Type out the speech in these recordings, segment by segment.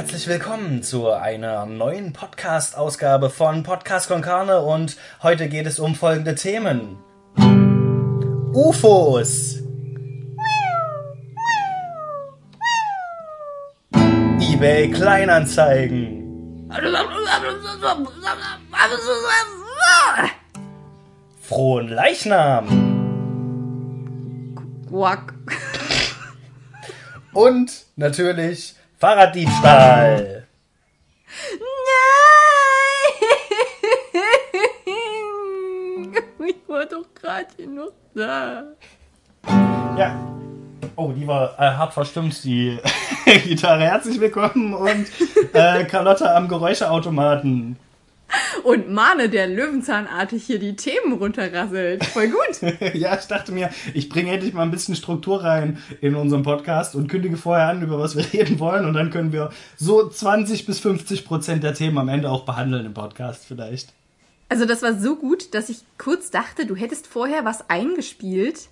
herzlich willkommen zu einer neuen Podcast-Ausgabe von Podcast Konkane und heute geht es um folgende Themen. UFOs. eBay Kleinanzeigen. Frohen Leichnam. Quack. Und natürlich Fahrraddiebstahl. Nein! Ich war doch gerade noch da. Ja. Oh, die war äh, hart verstimmt, die Gitarre. Herzlich willkommen und äh, Carlotta am Geräuscheautomaten. Und Mane, der löwenzahnartig hier die Themen runterrasselt. Voll gut. ja, ich dachte mir, ich bringe endlich mal ein bisschen Struktur rein in unserem Podcast und kündige vorher an, über was wir reden wollen. Und dann können wir so 20 bis 50 Prozent der Themen am Ende auch behandeln im Podcast vielleicht. Also das war so gut, dass ich kurz dachte, du hättest vorher was eingespielt.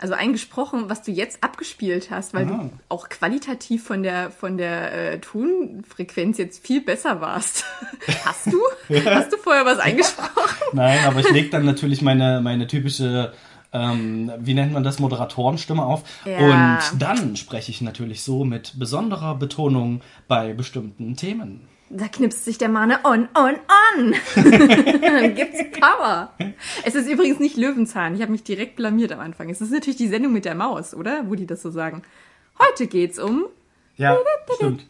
Also eingesprochen, was du jetzt abgespielt hast, weil Aha. du auch qualitativ von der von der äh, Tonfrequenz jetzt viel besser warst. Hast du? Hast du vorher was eingesprochen? Nein, aber ich lege dann natürlich meine, meine typische, ähm, wie nennt man das, Moderatorenstimme auf. Ja. Und dann spreche ich natürlich so mit besonderer Betonung bei bestimmten Themen. Da knipst sich der Mane on, on, on. Dann gibt's Power. Es ist übrigens nicht Löwenzahn. Ich habe mich direkt blamiert am Anfang. Es ist natürlich die Sendung mit der Maus, oder? Wo die das so sagen. Heute geht's um. Ja, stimmt.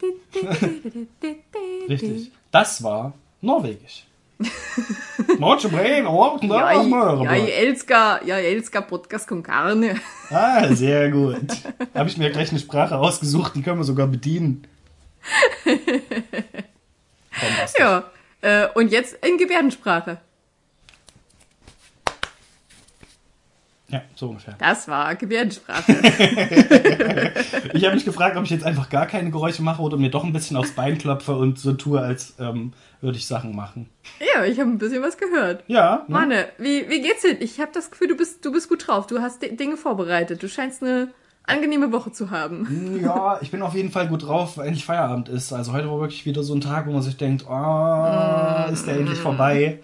Richtig. Das war Norwegisch. Norge Brain, Ja, ich, ja, elsker Podcast con Carne. Ah, sehr gut. Habe ich mir gleich eine Sprache ausgesucht, die können wir sogar bedienen. Bombastisch. Ja. Äh, und jetzt in Gebärdensprache. Ja, so ungefähr. Das war Gebärdensprache. Ich habe mich gefragt, ob ich jetzt einfach gar keine Geräusche mache oder mir doch ein bisschen aufs Bein klopfe und so tue, als ähm, würde ich Sachen machen. ja, ich habe ein bisschen was gehört. Ja, ne? Manne, wie, wie geht's dir? Ich habe das Gefühl, du bist, du bist gut drauf. Du hast Dinge vorbereitet. Du scheinst eine angenehme Woche zu haben. ja, ich bin auf jeden Fall gut drauf, weil endlich Feierabend ist. Also heute war wirklich wieder so ein Tag, wo man sich denkt, oh, ist der endlich vorbei.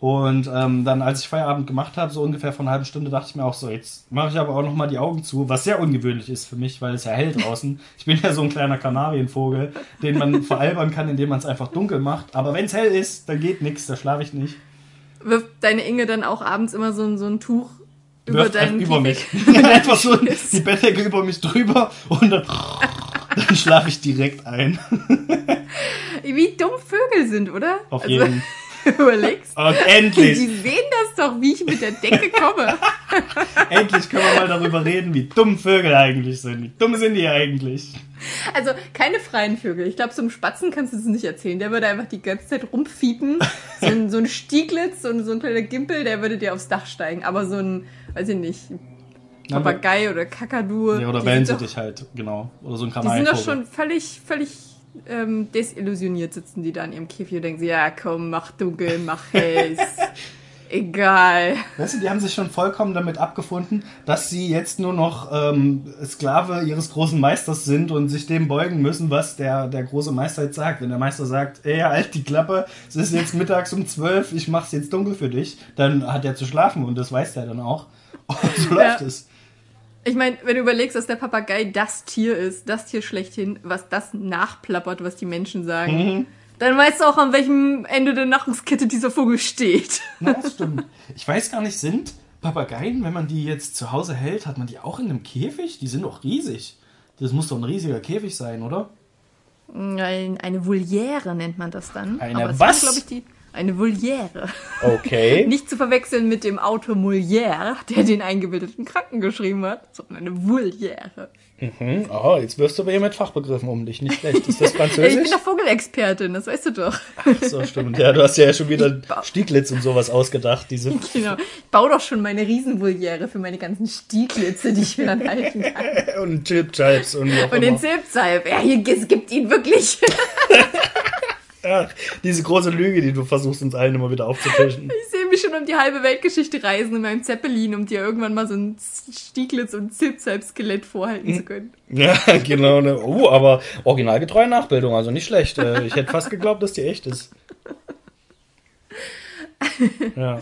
Und ähm, dann, als ich Feierabend gemacht habe, so ungefähr vor einer halben Stunde, dachte ich mir auch so, jetzt mache ich aber auch noch mal die Augen zu, was sehr ungewöhnlich ist für mich, weil es ja hell draußen. Ich bin ja so ein kleiner Kanarienvogel, den man veralbern kann, indem man es einfach dunkel macht. Aber wenn es hell ist, dann geht nichts, da schlafe ich nicht. Wirft deine Inge dann auch abends immer so, so ein Tuch über deinen über mich. Einfach so die Bettdecke über mich drüber und dann, dann schlafe ich direkt ein. Wie dumm Vögel sind, oder? Auf Also, jeden. Überlegst. Und Die endlich, sehen das doch, wie ich mit der Decke komme. endlich können wir mal darüber reden, wie dumm Vögel eigentlich sind. Wie dumm sind die eigentlich? Also keine freien Vögel. Ich glaube, so einem Spatzen kannst du es nicht erzählen. Der würde einfach die ganze Zeit rumfiepen. So ein, so ein Stieglitz und so ein kleiner Gimpel, der würde dir aufs Dach steigen. Aber so ein, weiß ich nicht, Papagei oder Kakadu. Ja, oder wählen sie dich halt, genau. Oder so ein Die sind doch schon völlig, völlig ähm, desillusioniert sitzen die da in ihrem Käfig und denken sie, ja komm, mach dunkel, mach hell, ist egal. Weißt du, die haben sich schon vollkommen damit abgefunden, dass sie jetzt nur noch ähm, Sklave ihres großen Meisters sind und sich dem beugen müssen, was der, der große Meister jetzt sagt. Wenn der Meister sagt, ey, halt die Klappe, es ist jetzt mittags um zwölf, ich mach's jetzt dunkel für dich, dann hat er zu schlafen und das weiß der dann auch. Und so läuft Ja. es. Ich meine, wenn du überlegst, dass der Papagei das Tier ist, das Tier schlechthin, was das nachplappert, was die Menschen sagen, Mhm. Dann weißt du auch, an welchem Ende der Nahrungskette dieser Vogel steht. Das stimmt. Ich weiß gar nicht, sind Papageien, wenn man die jetzt zu Hause hält, hat man die auch in einem Käfig? Die sind doch riesig. Das muss doch ein riesiger Käfig sein, oder? Ein, eine Voliere nennt man das dann. Eine Aber es was? glaube ich, die, eine Voliere. Okay. Nicht zu verwechseln mit dem Autor Molière, der den eingebildeten Kranken geschrieben hat, sondern eine Voliere. Oh, jetzt wirst du aber hier mit Fachbegriffen um dich. Nicht schlecht. Ist das Ja, ich Französisch? bin doch Vogelexpertin, das weißt du doch. so, stimmt. Ja, du hast ja schon wieder Stieglitz und sowas ausgedacht. Diese Genau. Ich baue doch schon meine Riesenvoliere für meine ganzen Stieglitze, die ich mir dann halten kann. und Chip-Chips und wie auch Und den. Zilpsalp. Ja, hier, es gibt ihn wirklich. Ach, diese große Lüge, die du versuchst, uns allen immer wieder aufzutischen. Ich sehe mich schon um die halbe Weltgeschichte reisen in meinem Zeppelin, um dir irgendwann mal so ein Stieglitz und Zipzalp-Skelett vorhalten zu können. Ja, genau. Ne? Oh, aber originalgetreue Nachbildung, also nicht schlecht. Äh, Ich hätte fast geglaubt, dass die echt ist. Ja.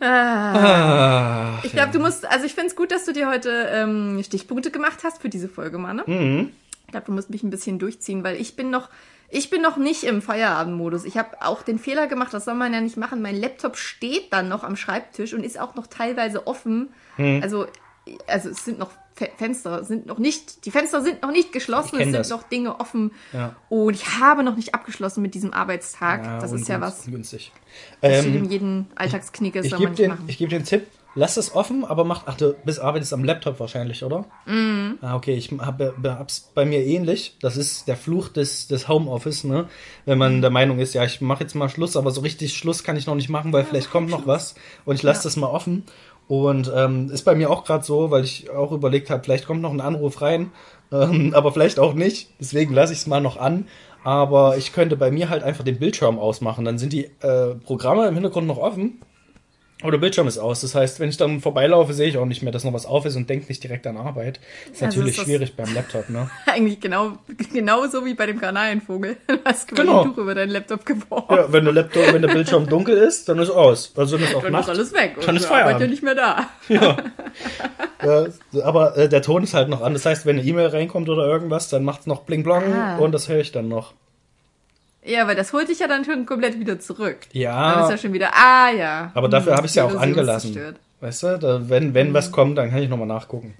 Ah. Ah, Ich glaube, du musst, also ich finde es gut, dass du dir heute ähm, Stichpunkte gemacht hast für diese Folge, Manne. Mhm. Ich glaube, du musst mich ein bisschen durchziehen, weil ich bin noch, ich bin noch nicht im Feierabendmodus. Ich habe auch den Fehler gemacht, das soll man ja nicht machen. Mein Laptop steht dann noch am Schreibtisch und ist auch noch teilweise offen. Hm. Also, also es sind noch Fe Fenster, sind noch nicht, die Fenster sind noch nicht geschlossen, es sind das. noch Dinge offen. Ja. Und ich habe noch nicht abgeschlossen mit diesem Arbeitstag. Ja, das ist ja was, Ungünstig. das Ähm, jedem Alltagsknickes, ich soll gebe man nicht den, machen. ich geb den Tipp, lass es offen, aber macht, ach du bist, arbeitest am Laptop wahrscheinlich, oder? Mhm. Ah, okay, ich habe hab's bei mir ähnlich. Das ist der Fluch des, des Homeoffice, ne? Wenn man der Meinung ist, ja, ich mache jetzt mal Schluss, aber so richtig Schluss kann ich noch nicht machen, weil vielleicht kommt noch was und ich lasse Ja. das mal offen. Und ähm, ist bei mir auch gerade so, weil ich auch überlegt habe, vielleicht kommt noch ein Anruf rein, ähm, aber vielleicht auch nicht. Deswegen lasse ich es mal noch an. Aber ich könnte bei mir halt einfach den Bildschirm ausmachen. Dann sind die äh, Programme im Hintergrund noch offen. Aber der Bildschirm ist aus. Das heißt, wenn ich dann vorbeilaufe, sehe ich auch nicht mehr, dass noch was auf ist und denke nicht direkt an Arbeit. Ist Also natürlich ist schwierig beim Laptop, ne? Eigentlich genau, genauso wie bei dem Kanarienvogel. Du hast quasi Genau. ein Tuch über deinen Laptop geworfen. Ja, wenn der Laptop, wenn der Bildschirm dunkel ist, dann ist aus. Also dann ist auch Dann Nacht. ist alles weg. Dann ist die Arbeit ja Feierabend. nicht mehr da. Ja. ja, aber äh, der Ton ist halt noch an. Das heißt, wenn eine E-Mail reinkommt oder irgendwas, dann macht's noch bling blong Ah. und das höre ich dann noch. Ja, weil das holt dich ja dann schon komplett wieder zurück. Ja. Dann ist ja schon wieder, ah ja. Aber dafür Hm, habe ich es ja auch angelassen. zerstört. Weißt du, da, wenn, wenn Mhm. was kommt, dann kann ich nochmal nachgucken.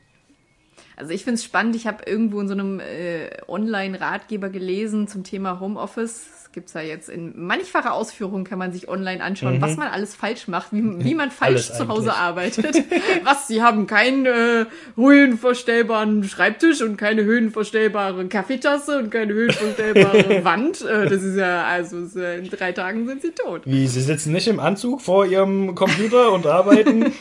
Also ich finde es spannend, ich habe irgendwo in so einem äh, Online-Ratgeber gelesen zum Thema Homeoffice. Das gibt's ja jetzt in mannigfacher Ausführung, kann man sich online anschauen, was man alles falsch macht, wie, wie man falsch Mhm. Alles zu Hause eigentlich. arbeitet. was, sie haben keinen äh, höhenverstellbaren Schreibtisch und keine höhenverstellbare Kaffeetasse und keine höhenverstellbare Wand. Äh, das ist ja, also ist, äh, in drei Tagen sind sie tot. Wie, Sie sitzen nicht im Anzug vor Ihrem Computer und arbeiten?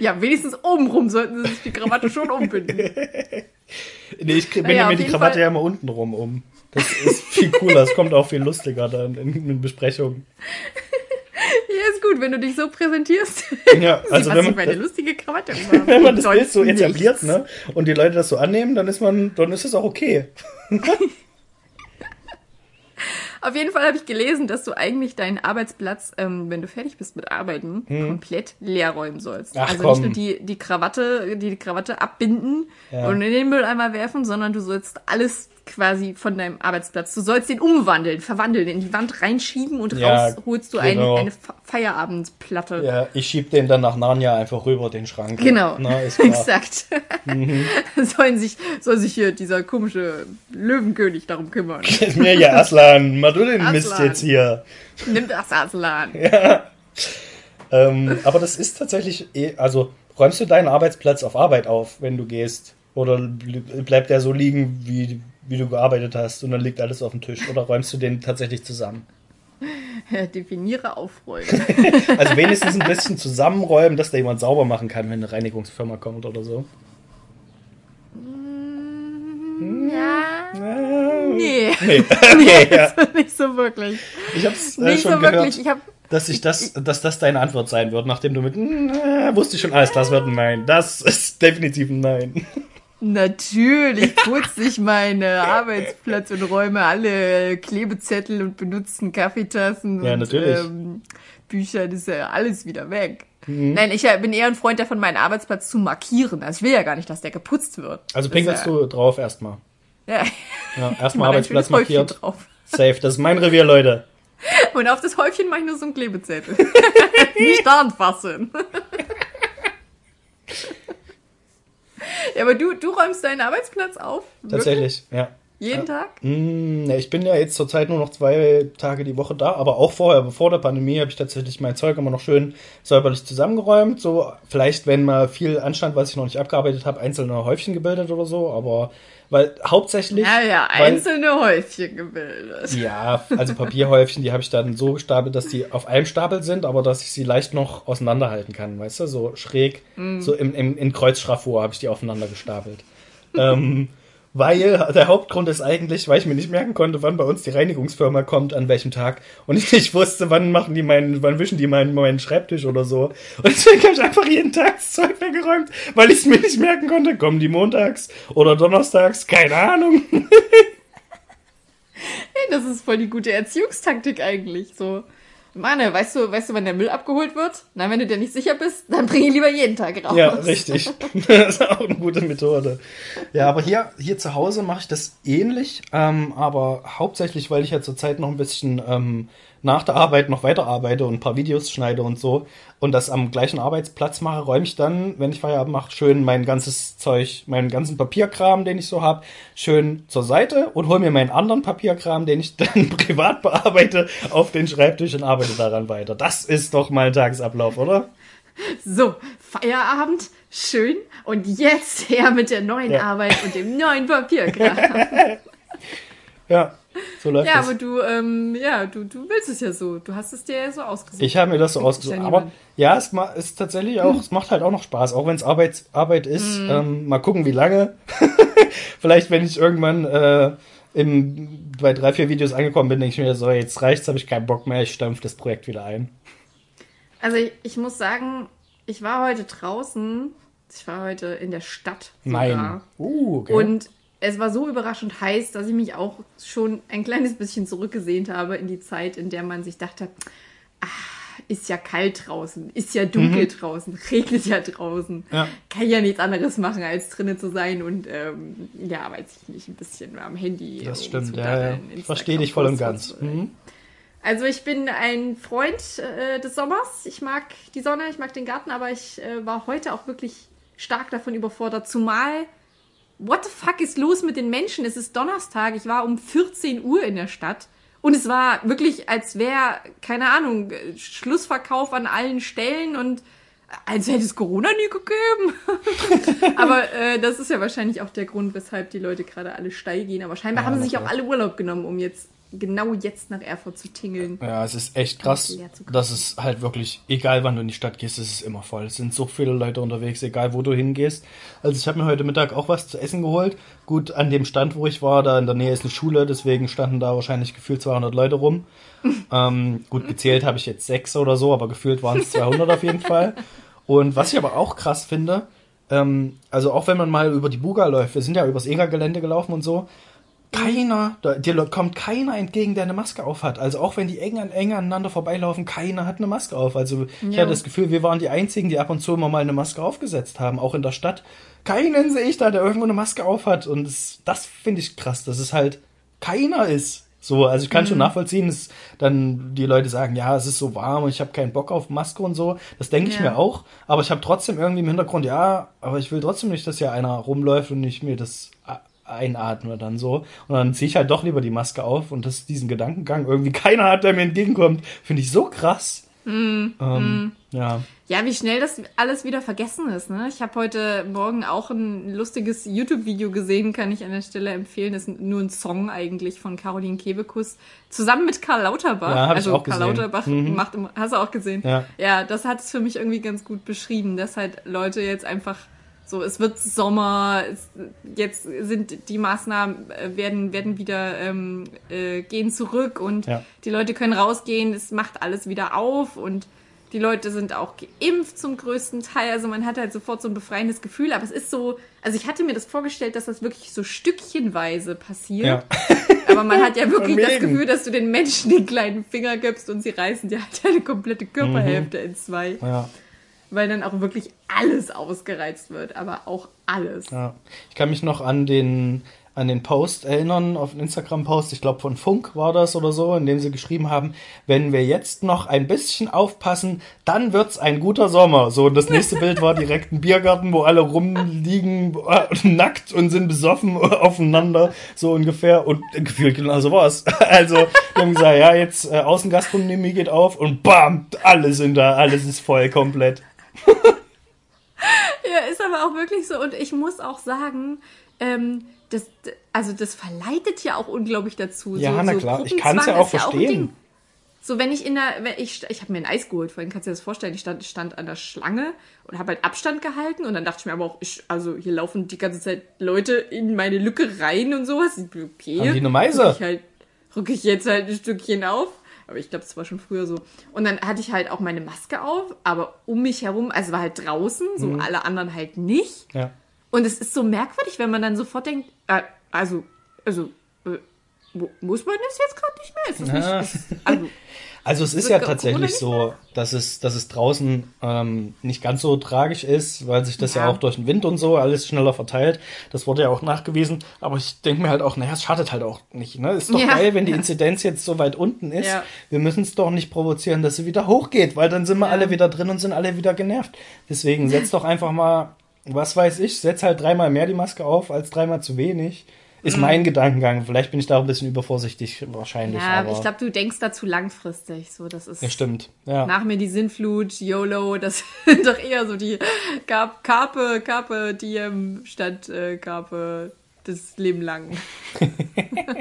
Ja, wenigstens obenrum sollten sie sich die Krawatte schon umbinden. nee, ich binde Naja, mir die Krawatte Fall- ja immer unten rum um. Das ist viel cooler, es kommt auch viel lustiger dann in, in Besprechungen. Ja, ist gut, wenn du dich so präsentierst. Ja, also wenn man man, eine lustige Krawatte wenn man das Bild so etabliert, nichts. ne, und die Leute das so annehmen, dann ist man, dann ist es auch okay. Auf jeden Fall habe ich gelesen, dass du eigentlich deinen Arbeitsplatz, ähm, wenn du fertig bist mit Arbeiten, komplett leer räumen sollst. Hm. Ach, also komm. nicht nur die, die Krawatte, die, die Krawatte abbinden Ja. und in den Mülleimer werfen, sondern du sollst alles quasi von deinem Arbeitsplatz. Du sollst den umwandeln, verwandeln, in die Wand reinschieben und Ja, raus holst du genau. ein, eine Fe- Feierabendplatte. Ja, ich schieb den dann nach Narnia einfach rüber, den Schrank. Genau, Na, ist klar. exakt. Mhm. Sollen sich, soll sich hier dieser komische Löwenkönig darum kümmern. Ist mir ja Aslan, mach du den Mist Aslan. jetzt hier. Nimm das Aslan. Ähm, aber das ist tatsächlich, eh, also räumst du deinen Arbeitsplatz auf Arbeit auf, wenn du gehst? Oder bl- bleibt der so liegen, wie, wie du gearbeitet hast und dann liegt alles auf dem Tisch? Oder räumst du den tatsächlich zusammen? Definiere aufräumen. Also wenigstens ein bisschen zusammenräumen, dass da jemand sauber machen kann, wenn eine Reinigungsfirma kommt oder so. Ja. Nee. Nee, okay, ja. nicht so wirklich. Ich hab's äh, Nicht schon so gehört, wirklich. Ich hab, dass, ich das, dass das deine Antwort sein wird, nachdem du mit äh, wusste ich schon alles, das wird ein Nein. Das ist definitiv ein Nein. natürlich putze ich meine Arbeitsplatz und räume alle Klebezettel und benutzten Kaffeetassen Ja, und ähm, Bücher, das ist ja alles wieder weg. Mhm. Nein, ich bin eher ein Freund davon, meinen Arbeitsplatz zu markieren. Also ich will ja gar nicht, dass der geputzt wird. Also pinkelst ja, du drauf erstmal. Ja, Ja, erstmal ein Arbeitsplatz markiert. drauf. Safe, das ist mein Revier, Leute. Und auf das Häufchen mache ich nur so einen Klebezettel. Nicht da anfassen. ja, aber du, du räumst deinen Arbeitsplatz auf? Wirklich? Tatsächlich, ja. Jeden Tag? Mm, ne, ich bin ja jetzt zurzeit nur noch zwei Tage die Woche da, aber auch vorher, bevor der Pandemie, habe ich tatsächlich mein Zeug immer noch schön säuberlich zusammengeräumt. So, vielleicht, wenn mal viel anstand, was ich noch nicht abgearbeitet habe, einzelne Häufchen gebildet oder so, aber weil hauptsächlich. Ja, ja, weil, einzelne Häufchen gebildet. Ja, also Papierhäufchen, die habe ich dann so gestapelt, dass die auf einem Stapel sind, aber dass ich sie leicht noch auseinanderhalten kann, weißt du, so schräg, so im, im, in Kreuzschraffur habe ich die aufeinander gestapelt. ähm, weil der Hauptgrund ist eigentlich, weil ich mir nicht merken konnte, wann bei uns die Reinigungsfirma kommt, an welchem Tag. Und ich nicht wusste, wann machen die meinen, wann wischen die meinen, meinen Schreibtisch oder so. Und deswegen habe ich einfach jeden Tag das Zeug weggeräumt, weil ich es mir nicht merken konnte. Kommen die montags oder donnerstags? Keine Ahnung. Hey, das ist voll die gute Erziehungstaktik eigentlich. So, Manne, weißt du, weißt du, wann der Müll abgeholt wird? Na, wenn du dir nicht sicher bist, dann bring ihn lieber jeden Tag raus. Ja, richtig. Das ist auch eine gute Methode. Ja, aber hier, hier zu Hause mache ich das ähnlich, ähm, aber hauptsächlich, weil ich ja zurzeit noch ein bisschen ähm, nach der Arbeit noch weiter arbeite und ein paar Videos schneide und so und das am gleichen Arbeitsplatz mache, räume ich dann, wenn ich Feierabend mache, schön mein ganzes Zeug, meinen ganzen Papierkram, den ich so habe, schön zur Seite und hole mir meinen anderen Papierkram, den ich dann privat bearbeite, auf den Schreibtisch und arbeite daran weiter. Das ist doch mal ein Tagesablauf, oder? So, Feierabend, schön. Und jetzt her mit der neuen Ja. Arbeit und dem neuen Papierkram. Ja, so läuft ja, das. aber du, ähm, ja, du, du willst es ja so. Du hast es dir ja so ausgesucht. Ich habe mir das so ausgesucht. ja Aber ja, es ist tatsächlich auch, es macht halt auch noch Spaß, auch wenn es Arbeit, Arbeit ist. Mhm. Ähm, mal gucken, wie lange. Vielleicht, wenn ich irgendwann äh, im, bei drei, vier Videos angekommen bin, denke ich mir so, jetzt reicht's, habe ich keinen Bock mehr, ich stampfe das Projekt wieder ein. Also ich, ich muss sagen, ich war heute draußen. Ich war heute in der Stadt. Sogar. Nein. Uh, okay. Und es war so überraschend heiß, dass ich mich auch schon ein kleines bisschen zurückgesehnt habe in die Zeit, in der man sich dachte, ah, ist ja kalt draußen, ist ja dunkel draußen, regnet ja draußen. Mhm. Ja. Kann ja nichts anderes machen, als drinnen zu sein und ähm, ja, weiß ich nicht, ein bisschen am Handy. das stimmt, ja, verstehe dich voll und ganz. Mhm. also ich bin ein Freund äh, des Sommers. Ich mag die Sonne, ich mag den Garten, aber ich äh, war heute auch wirklich stark davon überfordert. Zumal, what the fuck ist los mit den Menschen? Es ist Donnerstag, ich war um 14 Uhr in der Stadt und es war wirklich, als wäre, keine Ahnung, äh, Schlussverkauf an allen Stellen und als hätte es Corona nie gegeben. aber äh, das ist ja wahrscheinlich auch der Grund, weshalb die Leute gerade alle steil gehen. Aber scheinbar Ja, haben sie sich auch alle Urlaub genommen, um jetzt genau jetzt nach Erfurt zu tingeln. Ja, es ist echt krass. Das ist halt wirklich, egal wann du in die Stadt gehst, es ist immer voll. Es sind so viele Leute unterwegs, egal wo du hingehst. Also ich habe mir heute Mittag auch was zu essen geholt. Gut, an dem Stand, wo ich war, da in der Nähe ist eine Schule, deswegen standen da wahrscheinlich gefühlt 200 Leute rum. ähm, gut, gezählt habe ich jetzt sechs oder so, aber gefühlt waren es 200 auf jeden Fall. Und was ich aber auch krass finde, ähm, also auch wenn man mal über die Buga läuft, wir sind ja übers EGA-Gelände gelaufen und so, keiner, da, dir kommt keiner entgegen, der eine Maske auf hat. Also auch wenn die eng, an, eng aneinander vorbeilaufen, keiner hat eine Maske auf. Also ich Ja. hatte das Gefühl, wir waren die Einzigen, die ab und zu immer mal eine Maske aufgesetzt haben, auch in der Stadt. Keinen sehe ich da, der irgendwo eine Maske auf hat. Und das, das finde ich krass, dass es halt keiner ist. So, also ich kann schon nachvollziehen, dass dann die Leute sagen, ja, es ist so warm und ich habe keinen Bock auf Maske und so. Das denke ich Ja. mir auch. Aber ich habe trotzdem irgendwie im Hintergrund, ja, aber ich will trotzdem nicht, dass hier einer rumläuft und ich mir das a- einatme dann so. Und dann ziehe ich halt doch lieber die Maske auf und das diesen Gedankengang irgendwie keiner hat, der mir entgegenkommt, finde ich so krass. ähm, Ja. Ja, wie schnell das alles wieder vergessen ist. Ne? Ich habe heute Morgen auch ein lustiges YouTube-Video gesehen, kann ich an der Stelle empfehlen. Das ist nur ein Song eigentlich von Caroline Kebekus zusammen mit Karl Lauterbach. Ja, hab ich also auch Karl gesehen. Lauterbach Mhm. macht immer, hast du auch gesehen? Ja. Ja, das hat es für mich irgendwie ganz gut beschrieben, dass halt Leute jetzt einfach so, es wird Sommer, es, jetzt sind die Maßnahmen äh, werden werden wieder ähm, äh, gehen zurück und Ja. die Leute können rausgehen, es macht alles wieder auf und die Leute sind auch geimpft zum größten Teil. Also man hat halt sofort so ein befreiendes Gefühl. Aber es ist so, also ich hatte mir das vorgestellt, dass das wirklich so stückchenweise passiert. Ja. Aber man hat ja wirklich das. Gefühl, dass du den Menschen den kleinen Finger gibst und sie reißen dir halt eine komplette Körperhälfte in zwei. ja. Weil dann auch wirklich alles ausgereizt wird. Aber auch alles. Ja. Ich kann mich noch an den, an den Post erinnern, auf den Instagram-Post, ich glaube von Funk war das oder so, in dem sie geschrieben haben, wenn wir jetzt noch ein bisschen aufpassen, dann wird's ein guter Sommer. So, und das nächste Bild war direkt ein Biergarten, wo alle rumliegen, äh, nackt und sind besoffen aufeinander, so ungefähr. Und gefühlt genau so war's. Also, die haben gesagt, ja, jetzt äh, Außengastronomie geht auf und bam, alle sind da, alles ist voll komplett. Ja, ist aber auch wirklich so. Und ich muss auch sagen, ähm, das, also das verleitet ja auch unglaublich dazu. Ja, so, na so klar. Ich kann's ja Gruppenzwang auch verstehen. Ding. So, wenn ich in der, wenn ich, ich habe mir ein Eis geholt, vorhin kannst du dir das vorstellen, ich stand, stand an der Schlange und habe halt Abstand gehalten und dann dachte ich mir aber auch, ich, also hier laufen die ganze Zeit Leute in meine Lücke rein und sowas. Okay. Haben die eine Meise? Rück ich, halt, rück ich jetzt halt ein Stückchen auf. Aber ich glaube, es war schon früher so. Und dann hatte ich halt auch meine Maske auf, aber um mich herum, also war halt draußen, so Mhm. alle anderen halt nicht. Ja. Und es ist so merkwürdig, wenn man dann sofort denkt, äh, also, also, muss man das jetzt gerade nicht mehr? Ja. nicht, ist, also, Also es ist ja tatsächlich so, dass es, dass es draußen ähm, nicht ganz so tragisch ist, weil sich das ja. Ja. auch durch den Wind und so alles schneller verteilt. Das wurde ja auch nachgewiesen. Aber ich denke mir halt auch, naja, es schadet halt auch nicht. Ne? Ist doch Ja. geil, wenn die. Inzidenz jetzt so weit unten ist. Wir müssen es doch nicht provozieren, dass sie wieder hochgeht, weil dann sind wir alle wieder drin und sind alle wieder genervt. Deswegen setz doch einfach mal, was weiß ich, setz halt dreimal mehr die Maske auf als dreimal zu wenig. Ist Mhm. mein Gedankengang. Vielleicht bin ich da auch ein bisschen übervorsichtig wahrscheinlich. ja, aber ich glaube, du denkst dazu langfristig. So, das ist ja, stimmt. Ja. nach mir die Sinnflut, YOLO, das sind doch eher so die Carp- Carpe, Carpe Diem statt äh, Carpe das Leben lang.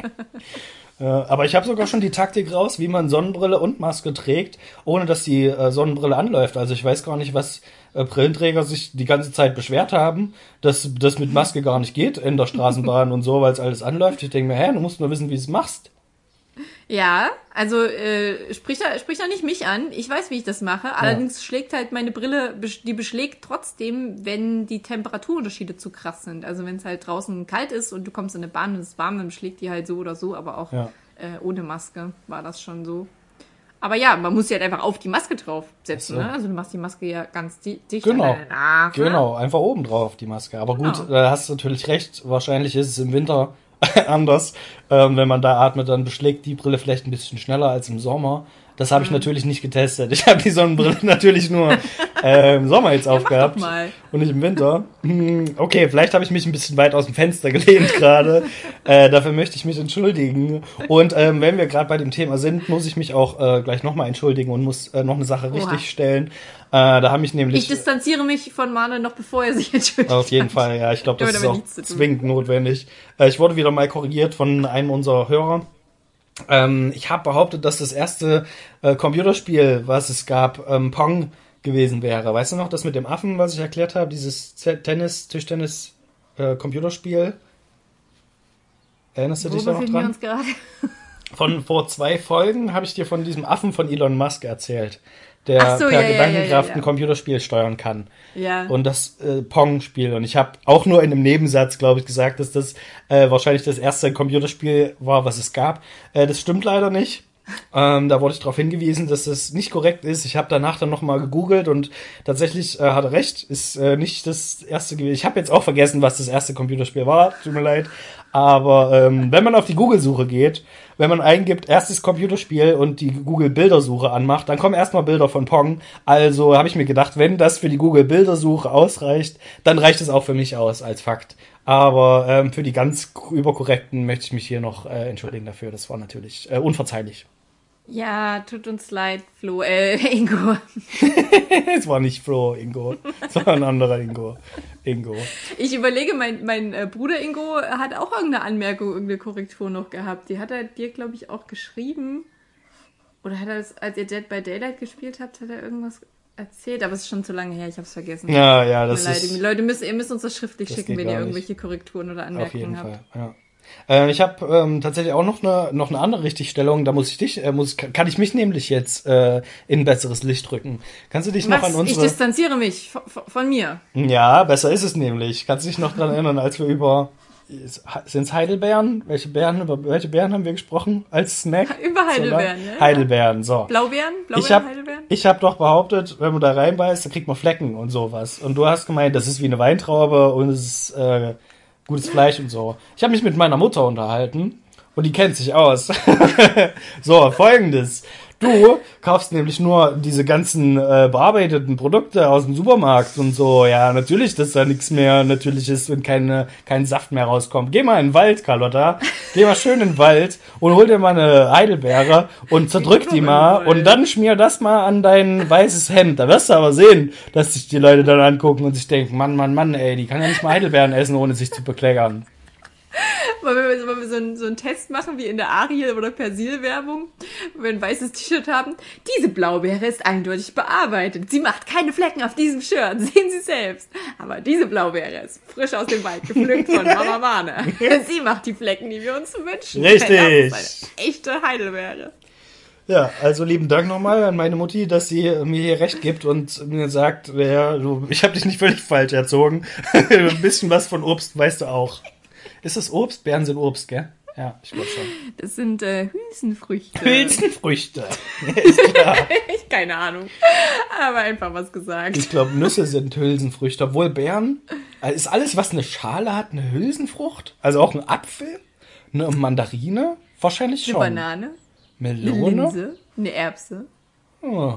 Äh, aber ich habe sogar schon die Taktik raus, wie man Sonnenbrille und Maske trägt, ohne dass die äh, Sonnenbrille anläuft. Also ich weiß gar nicht, was äh, Brillenträger sich die ganze Zeit beschwert haben, dass das mit Maske gar nicht geht in der Straßenbahn und so, weil es alles anläuft. Ich denke mir, hä, du musst nur wissen, wie du es machst. Ja, also äh, sprich, da, sprich da nicht mich an. Ich weiß, wie ich das mache. Allerdings schlägt halt meine Brille, die beschlägt trotzdem, wenn die Temperaturunterschiede zu krass sind. Also wenn es halt draußen kalt ist und du kommst in eine Bahn und es ist warm, dann schlägt die halt so oder so, aber auch Ja. äh, ohne Maske war das schon so. Aber ja, man muss sie halt einfach auf die Maske draufsetzen. So. Ne? Also du machst die Maske ja ganz di dicht Genau. an Nase. Genau, einfach oben drauf die Maske. Aber gut, Genau. da hast du natürlich recht. Wahrscheinlich ist es im Winter anders. Ähm, wenn man da atmet, dann beschlägt die Brille vielleicht ein bisschen schneller als im Sommer. Das Mhm. habe ich natürlich nicht getestet. Ich habe die Sonnenbrille natürlich nur äh, im Sommer jetzt doch aufgehabt und nicht im Winter. Hm, Okay, vielleicht habe ich mich ein bisschen weit aus dem Fenster gelehnt gerade. äh, dafür möchte ich mich entschuldigen. Und ähm, wenn wir gerade bei dem Thema sind, muss ich mich auch äh, gleich nochmal entschuldigen und muss äh, noch eine Sache richtig stellen. Äh, da habe ich nämlich Ich distanziere mich von Manuel noch bevor er sich entschuldigt. auf jeden. Fall, ja. Ich glaube, das ist auch zwingend notwendig. Äh, ich wurde wieder mal korrigiert von einem unserer Hörer. Ähm, ich habe behauptet, dass das erste äh, Computerspiel, was es gab, ähm, Pong gewesen wäre. Weißt du noch, das mit dem Affen, was ich erklärt habe, dieses Z- Tennis, Tischtennis, äh, Computerspiel? Erinnerst du Wo dich da noch dran? Von vor zwei Folgen habe ich dir von diesem Affen von Elon Musk erzählt, der so, per ja, Gedankenkraft ja, ja. ein Computerspiel steuern kann Ja. und das äh, Pong-Spiel. Und ich habe auch nur in einem Nebensatz, glaube ich, gesagt, dass das äh, wahrscheinlich das erste Computerspiel war, was es gab. Äh, das stimmt leider nicht. Ähm, da wurde ich darauf hingewiesen, dass das nicht korrekt ist. Ich habe danach dann nochmal gegoogelt und tatsächlich äh, hat er recht, ist äh, nicht das erste gewesen. Ich habe jetzt auch vergessen, was das erste Computerspiel war, tut mir leid. Aber ähm, wenn man auf die Google-Suche geht, wenn man eingibt erstes Computerspiel und die Google-Bildersuche anmacht, dann kommen erstmal Bilder von Pong. Also habe ich mir gedacht, wenn das für die Google-Bildersuche ausreicht, dann reicht es auch für mich aus als Fakt. Aber ähm, für die ganz überkorrekten möchte ich mich hier noch äh, entschuldigen dafür. Das war natürlich äh, unverzeihlich. Ja, tut uns leid, Flo, äh, Ingo. es war nicht Flo, Ingo. Es war ein anderer Ingo. Ingo. Ich überlege, mein, mein äh, Bruder Ingo hat auch irgendeine Anmerkung, irgendeine Korrektur noch gehabt. Die hat er dir, glaube ich, auch geschrieben. Oder hat er das, als ihr Dead by Daylight gespielt habt, hat er irgendwas erzählt? Aber es ist schon zu lange her, ich habe es vergessen. Ja, ja, das leid. ist Leute, müsst, ihr müsst uns das schriftlich Das schicken, wenn ihr irgendwelche Korrekturen oder Anmerkungen habt. Fall. Ja. Äh, ich habe ähm, tatsächlich auch noch eine, noch eine andere Richtigstellung. Da muss ich dich, äh, muss, kann ich mich nämlich jetzt äh, in besseres Licht rücken. Kannst du dich noch Was? an Ich unsere... distanziere mich von, mir. Ja, besser ist es nämlich. Kannst du dich noch dran erinnern, als wir über sind es Heidelbeeren? Welche Beeren über welche Beeren haben wir gesprochen als Snack? Über Heidelbeeren, ja. Heidelbeeren, so. Blaubeeren? Blaubeeren, ich habe Heidelbeeren? ich hab doch behauptet, wenn man da reinbeißt, dann kriegt man Flecken und sowas. Und du hast gemeint, das ist wie eine Weintraube und es ist äh, gutes Fleisch und so. Ich habe mich mit meiner Mutter unterhalten und die kennt sich aus. so, folgendes. Du kaufst nämlich nur diese ganzen äh, bearbeiteten Produkte aus dem Supermarkt und so. Ja, natürlich, dass da nichts mehr natürlich ist und keine, kein Saft mehr rauskommt. Geh mal in den Wald, Carlotta. Geh mal schön in den Wald und hol dir mal eine Heidelbeere und zerdrück die mal und dann schmier das mal an dein weißes Hemd. Da wirst du aber sehen, dass sich die Leute dann angucken und sich denken, Mann, Mann, Mann, ey, die kann ja nicht mal Heidelbeeren essen, ohne sich zu bekleckern. Wollen wir, wollen wir so, einen, so einen Test machen wie in der Ariel- oder Persil-Werbung, wo wir ein weißes T-Shirt haben? Diese Blaubeere ist eindeutig bearbeitet. Sie macht keine Flecken auf diesem Shirt. Sehen Sie selbst. Aber diese Blaubeere ist frisch aus dem Wald gepflückt von Mama Warne. Sie macht die Flecken, die wir uns wünschen. Richtig. Eine echte Heidelbeere. Ja, also lieben Dank nochmal an meine Mutti, dass sie mir hier recht gibt und mir sagt, ja, du, ich habe dich nicht völlig falsch erzogen. Ein bisschen was von Obst weißt du auch. Ist das Obst? Beeren sind Obst, gell? Ja, ich glaube schon. Das sind äh, Hülsenfrüchte. Hülsenfrüchte. Ich keine Ahnung. Aber einfach was gesagt. Ich glaube, Nüsse sind Hülsenfrüchte, obwohl Beeren. Also ist alles, was eine Schale hat, eine Hülsenfrucht? Also auch ein Apfel? Eine Mandarine? Wahrscheinlich Eine schon. Banane, eine Melone? Linse, eine Erbse, Oh.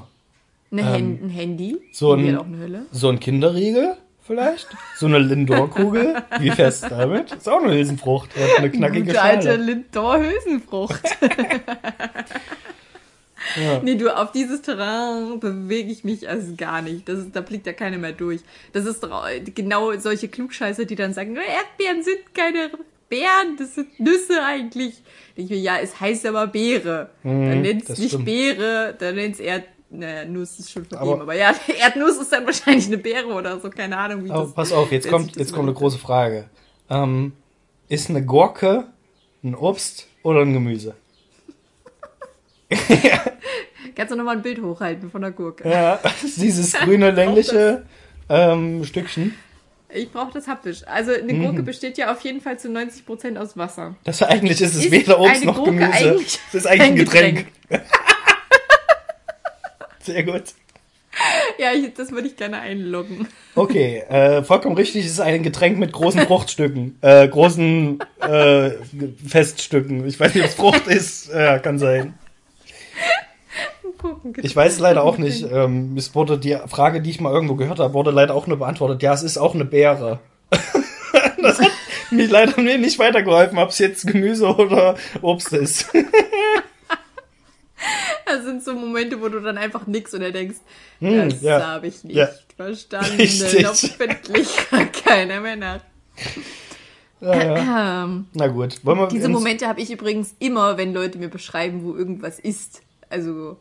eine Hen ein Handy. so ein- eine. So ein Kinderriegel vielleicht? So eine Lindor-Kugel? Wie fest damit? Ist auch eine Hülsenfrucht. Hat eine knackige Gute alte Schale. Lindor-Hülsenfrucht. Ja. Nee, du, auf dieses Terrain bewege ich mich also gar nicht. Das ist, da blickt ja keiner mehr durch. Das ist doch genau solche Klugscheißer, die dann sagen, Erdbeeren sind keine Beeren, das sind Nüsse eigentlich. Denke ich mir, ja, es heißt aber Beere. dann nennt's das nicht stimmt. Beere, dann nennt's Erd... Naja, Nuss ist schon vergeben, Aber- aber, ja, Erdnuss ist dann wahrscheinlich eine Beere oder so, keine Ahnung, wie Aber das... pass auf, jetzt kommt, das jetzt kommt eine große Frage. Ähm, ist eine Gurke ein Obst oder ein Gemüse? Kannst du nochmal ein Bild hochhalten von der Gurke? Ja, dieses grüne längliche ähm, Stückchen. Ich brauche das haptisch. Also eine Mhm. Gurke besteht ja auf jeden Fall zu 90% aus Wasser. Das eigentlich ist es Ist weder Obst noch Gurke Gemüse. Es ist eigentlich ein ein Getränk. Sehr gut. Ja, ich, das würde ich gerne einloggen. Okay, äh, vollkommen richtig, es ist ein Getränk mit großen Fruchtstücken, äh, großen äh, Feststücken. Ich weiß nicht, ob es Frucht ist, ja, kann sein. Ich weiß leider auch nicht. Ähm, es wurde die Frage, die ich mal irgendwo gehört habe, wurde leider auch nur beantwortet. Ja, es ist auch eine Beere. das hat mich leider nicht weitergeholfen, ob es jetzt Gemüse oder Obst ist. Sind so Momente, wo du dann einfach nix und er denkst, Hm, das ja. habe ich nicht Ja. verstanden. Richtig. Hoffentlich keiner mehr nach. Ja, ja. Ähm, Na gut, wollen wir diese Momente habe ich übrigens immer, wenn Leute mir beschreiben, wo irgendwas ist. Also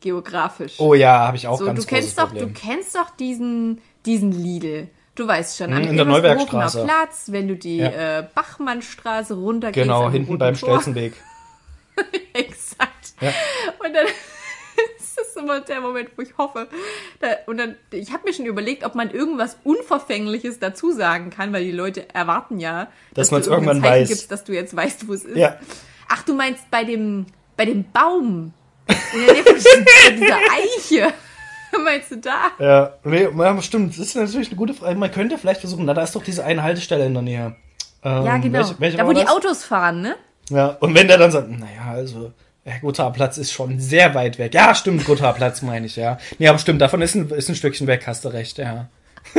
geografisch. Oh ja, habe ich auch so, ganz du kennst doch, Problem. du kennst doch diesen, diesen Lidl. Du weißt schon, Mhm, am in der Neubergstraße. Platz, wenn du die Ja. äh, Bachmannstraße runtergehst. Genau, hinten beim Tor. Stelzenweg. Ja. Und dann ist das immer der Moment, wo ich hoffe. Da, und dann, ich habe mir schon überlegt, ob man irgendwas Unverfängliches dazu sagen kann, weil die Leute erwarten ja, Dass du man's irgendein irgendwann Zeichen weiß. gibst, dass du jetzt weißt, wo es ist. Ja. Ach, du meinst bei dem, bei dem Baum. In der Nähe von diesem- von dieser Eiche. Meinst du da? Ja, nee, ja, stimmt. Das ist natürlich eine gute Frage. Man könnte vielleicht versuchen, na, da ist doch diese eine Haltestelle in der Nähe. Ähm, Ja, genau. Welche, welche da, wo die? Autos fahren, ne? Ja, und wenn der dann sagt, naja, also, Gothaer Platz ist schon sehr weit weg. Ja, stimmt, Gothaer Platz meine ich, ja. Nee, aber stimmt, davon ist ein, ist ein Stückchen weg, hast du recht, ja.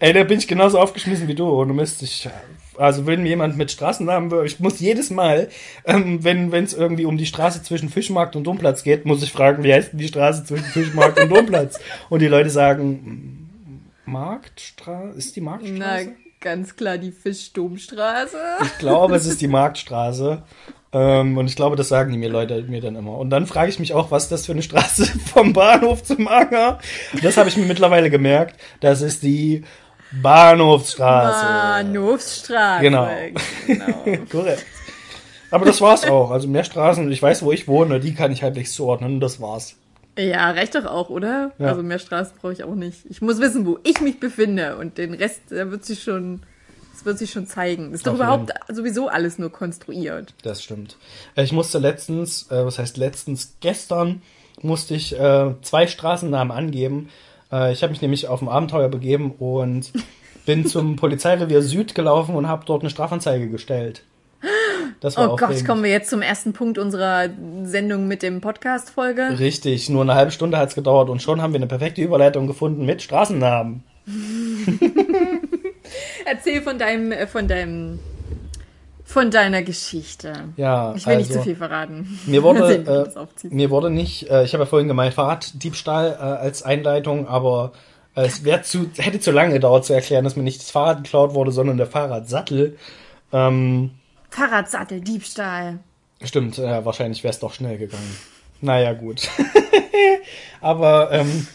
Ey, da bin ich genauso aufgeschmissen wie du. Ohne Mist. Ich, also wenn jemand mit Straßennamen, ich muss jedes Mal, ähm, wenn es irgendwie um die Straße zwischen Fischmarkt und Domplatz geht, muss ich fragen, wie heißt denn die Straße zwischen Fischmarkt und Domplatz? Und die Leute sagen, Marktstraße? Ist die Na, Marktstraße? ganz klar die Fischdomstraße. Ich glaube, es ist die Marktstraße. Ähm, und ich glaube, das sagen die mir Leute mir dann immer. Und dann frage ich mich auch, was ist das für eine Straße vom Bahnhof zum Anger? Das habe ich mir mittlerweile gemerkt. Das ist die Bahnhofsstraße. Bahnhofsstraße. Genau. genau. Korrekt. Aber das war's auch. Also mehr Straßen, ich weiß, wo ich wohne, die kann ich halbwegs zuordnen das war's. Ja, reicht doch auch, oder? Ja. Also mehr Straßen brauche ich auch nicht. Ich muss wissen, wo ich mich befinde und den Rest der wird sich schon, das wird sich schon zeigen. Ist doch überhaupt sowieso alles nur konstruiert. Das stimmt. Äh, Ich musste letztens, äh, was heißt letztens, gestern musste ich äh, zwei Straßennamen angeben. Äh, ich habe mich nämlich auf ein Abenteuer begeben und bin zum Polizeirevier Süd gelaufen und habe dort eine Strafanzeige gestellt. Das war Oh Gott, aufregend. kommen wir jetzt zum ersten Punkt unserer Sendung mit dem Podcast-Folge. Richtig, nur eine halbe Stunde hat's gedauert und schon haben wir eine perfekte Überleitung gefunden mit Straßennamen. Erzähl von deinem, äh, von deinem, von deiner Geschichte. Ja, Ich will nicht also- zu viel verraten. Mir wurde, sehen, äh, mir wurde nicht, äh, ich habe ja vorhin gemeint, Fahrraddiebstahl äh, als Einleitung, aber Es wäre zu, hätte zu lange gedauert zu erklären, dass mir nicht das Fahrrad geklaut wurde, sondern der Fahrradsattel. Ähm, Fahrradsattel, Diebstahl. stimmt, äh, wahrscheinlich wäre es doch schnell gegangen. Naja, gut. Aber ähm,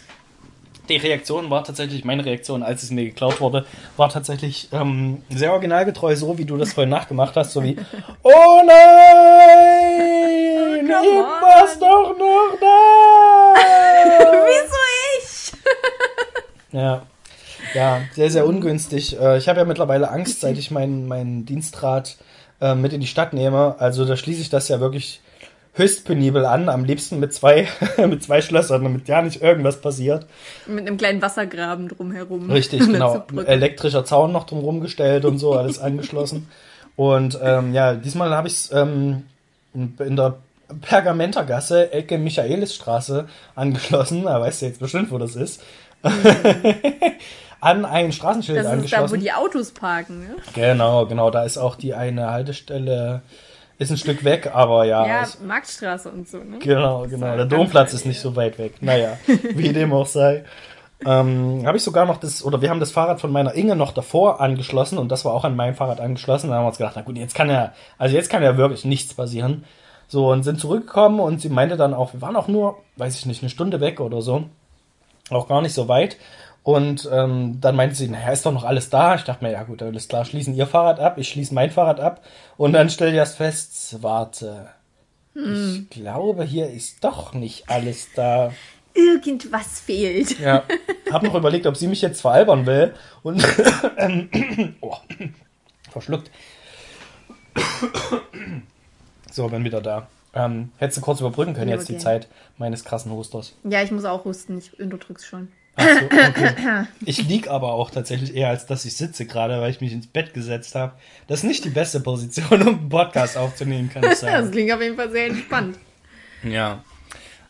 die Reaktion war tatsächlich, meine Reaktion, als es mir geklaut wurde, war tatsächlich ähm, sehr originalgetreu, so wie du das vorhin nachgemacht hast, so wie Oh nein! come ich war's doch noch da! Wieso ich? Ja. Ja, sehr, sehr ungünstig. Äh, Ich habe ja mittlerweile Angst, seit ich meinen meinen Dienstrad äh, mit in die Stadt nehme. Also da schließe ich das ja wirklich höchst penibel an. Am liebsten mit zwei, mit zwei Schlössern, damit ja nicht irgendwas passiert. Mit einem kleinen Wassergraben drumherum. Richtig, genau. Elektrischer Zaun noch drumherum gestellt und so, alles angeschlossen. Und ähm, ja, diesmal habe ich es ähm, in der Pergamentergasse, Ecke Michaelisstraße, angeschlossen. Da weißt du jetzt bestimmt, wo das ist. An ein Straßenschild Das ist da, wo angeschlossen. die Autos parken, ne? genau, genau. Da ist auch die eine Haltestelle, ist ein Stück weg, aber ja. Ja, es- Marktstraße und so, ne? Genau, genau. Der Domplatz ist nicht so weit weg. Naja, wie dem auch sei. Ähm, habe ich sogar noch das, oder wir haben das Fahrrad von meiner Inge noch davor angeschlossen und das war auch an mein Fahrrad angeschlossen. Da haben wir uns gedacht, na gut, jetzt kann ja, also jetzt kann ja wirklich nichts passieren. So, und sind zurückgekommen und sie meinte dann auch, wir waren auch nur, weiß ich nicht, eine Stunde weg oder so. Auch gar nicht so weit. Und ähm, dann meinte sie, naja, ist doch noch alles da. Ich dachte mir, ja gut, alles klar, schließen ihr Fahrrad ab, ich schließe mein Fahrrad ab. Und dann stell ich erst fest, warte, ich glaube, hier ist doch nicht alles da. Irgendwas fehlt. Ja, hab noch überlegt, ob sie mich jetzt veralbern will. Und ähm, oh, verschluckt. So, bin wieder da. Ähm, hättest du kurz überbrücken können Ja, jetzt die okay. Zeit meines krassen Husters. Ja, ich muss auch husten, ich unterdrück's schon. So, okay. Ich lieg aber auch tatsächlich eher, als dass ich sitze gerade, weil ich mich ins Bett gesetzt habe. Das ist nicht die beste Position, um einen Podcast aufzunehmen, kann ich Das sagen. klingt auf jeden Fall sehr entspannt. Ja.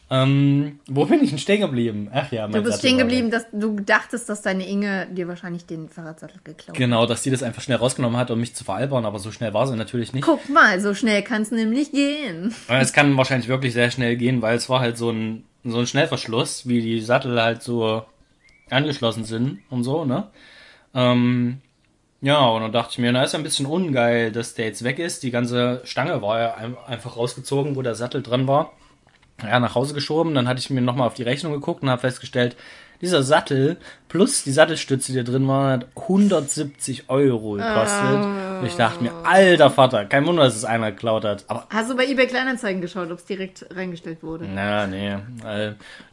Ähm, wo bin ich denn stehen geblieben? Ach ja, mein Du bist stehen geblieben, dass du dachtest, dass deine Inge dir wahrscheinlich den Fahrradsattel geklaut hat. Genau, dass die das einfach schnell rausgenommen hat, um mich zu veralbern, aber so schnell war sie natürlich nicht. Guck mal, so schnell kann's nämlich gehen. Es kann wahrscheinlich wirklich sehr schnell gehen, weil es war halt so ein, so ein Schnellverschluss, wie die Sattel halt so angeschlossen sind und so, ne? Ähm, ja, und dann dachte ich mir, na, ist ja ein bisschen ungeil, dass der jetzt weg ist. Die ganze Stange war ja ein- einfach rausgezogen, wo der Sattel dran war. Ja, nach Hause geschoben. Dann hatte ich mir nochmal auf die Rechnung geguckt und habe festgestellt, dieser Sattel plus die Sattelstütze, die da drin war, hat 170 Euro gekostet. Und ich dachte mir, alter Vater, kein Wunder, dass es einer geklaut hat. Aber Hast du bei eBay Kleinanzeigen geschaut, ob es direkt reingestellt wurde? na, nee.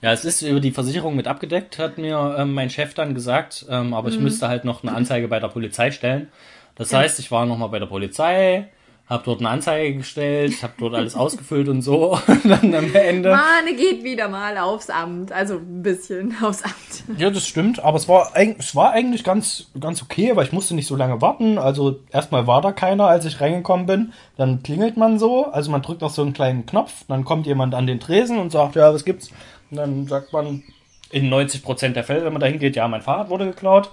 Ja, es ist über die Versicherung mit abgedeckt, hat mir ähm, mein Chef dann gesagt. Ähm, aber ich müsste halt noch eine Anzeige bei der Polizei stellen. Das heißt, ich war nochmal bei der Polizei, habe dort eine Anzeige gestellt, habe dort alles ausgefüllt und so. Und dann am Ende. Mane geht wieder mal aufs Amt. Also ein bisschen aufs Amt. Ja, das stimmt, aber es war, es war eigentlich ganz, ganz okay, weil ich musste nicht so lange warten. Also erstmal war da keiner, als ich reingekommen bin. Dann klingelt man so, also man drückt auf so einen kleinen Knopf, dann kommt jemand an den Tresen und sagt, ja, was gibt's? Und dann sagt man in 90% der Fälle, wenn man da hingeht, ja, mein Fahrrad wurde geklaut.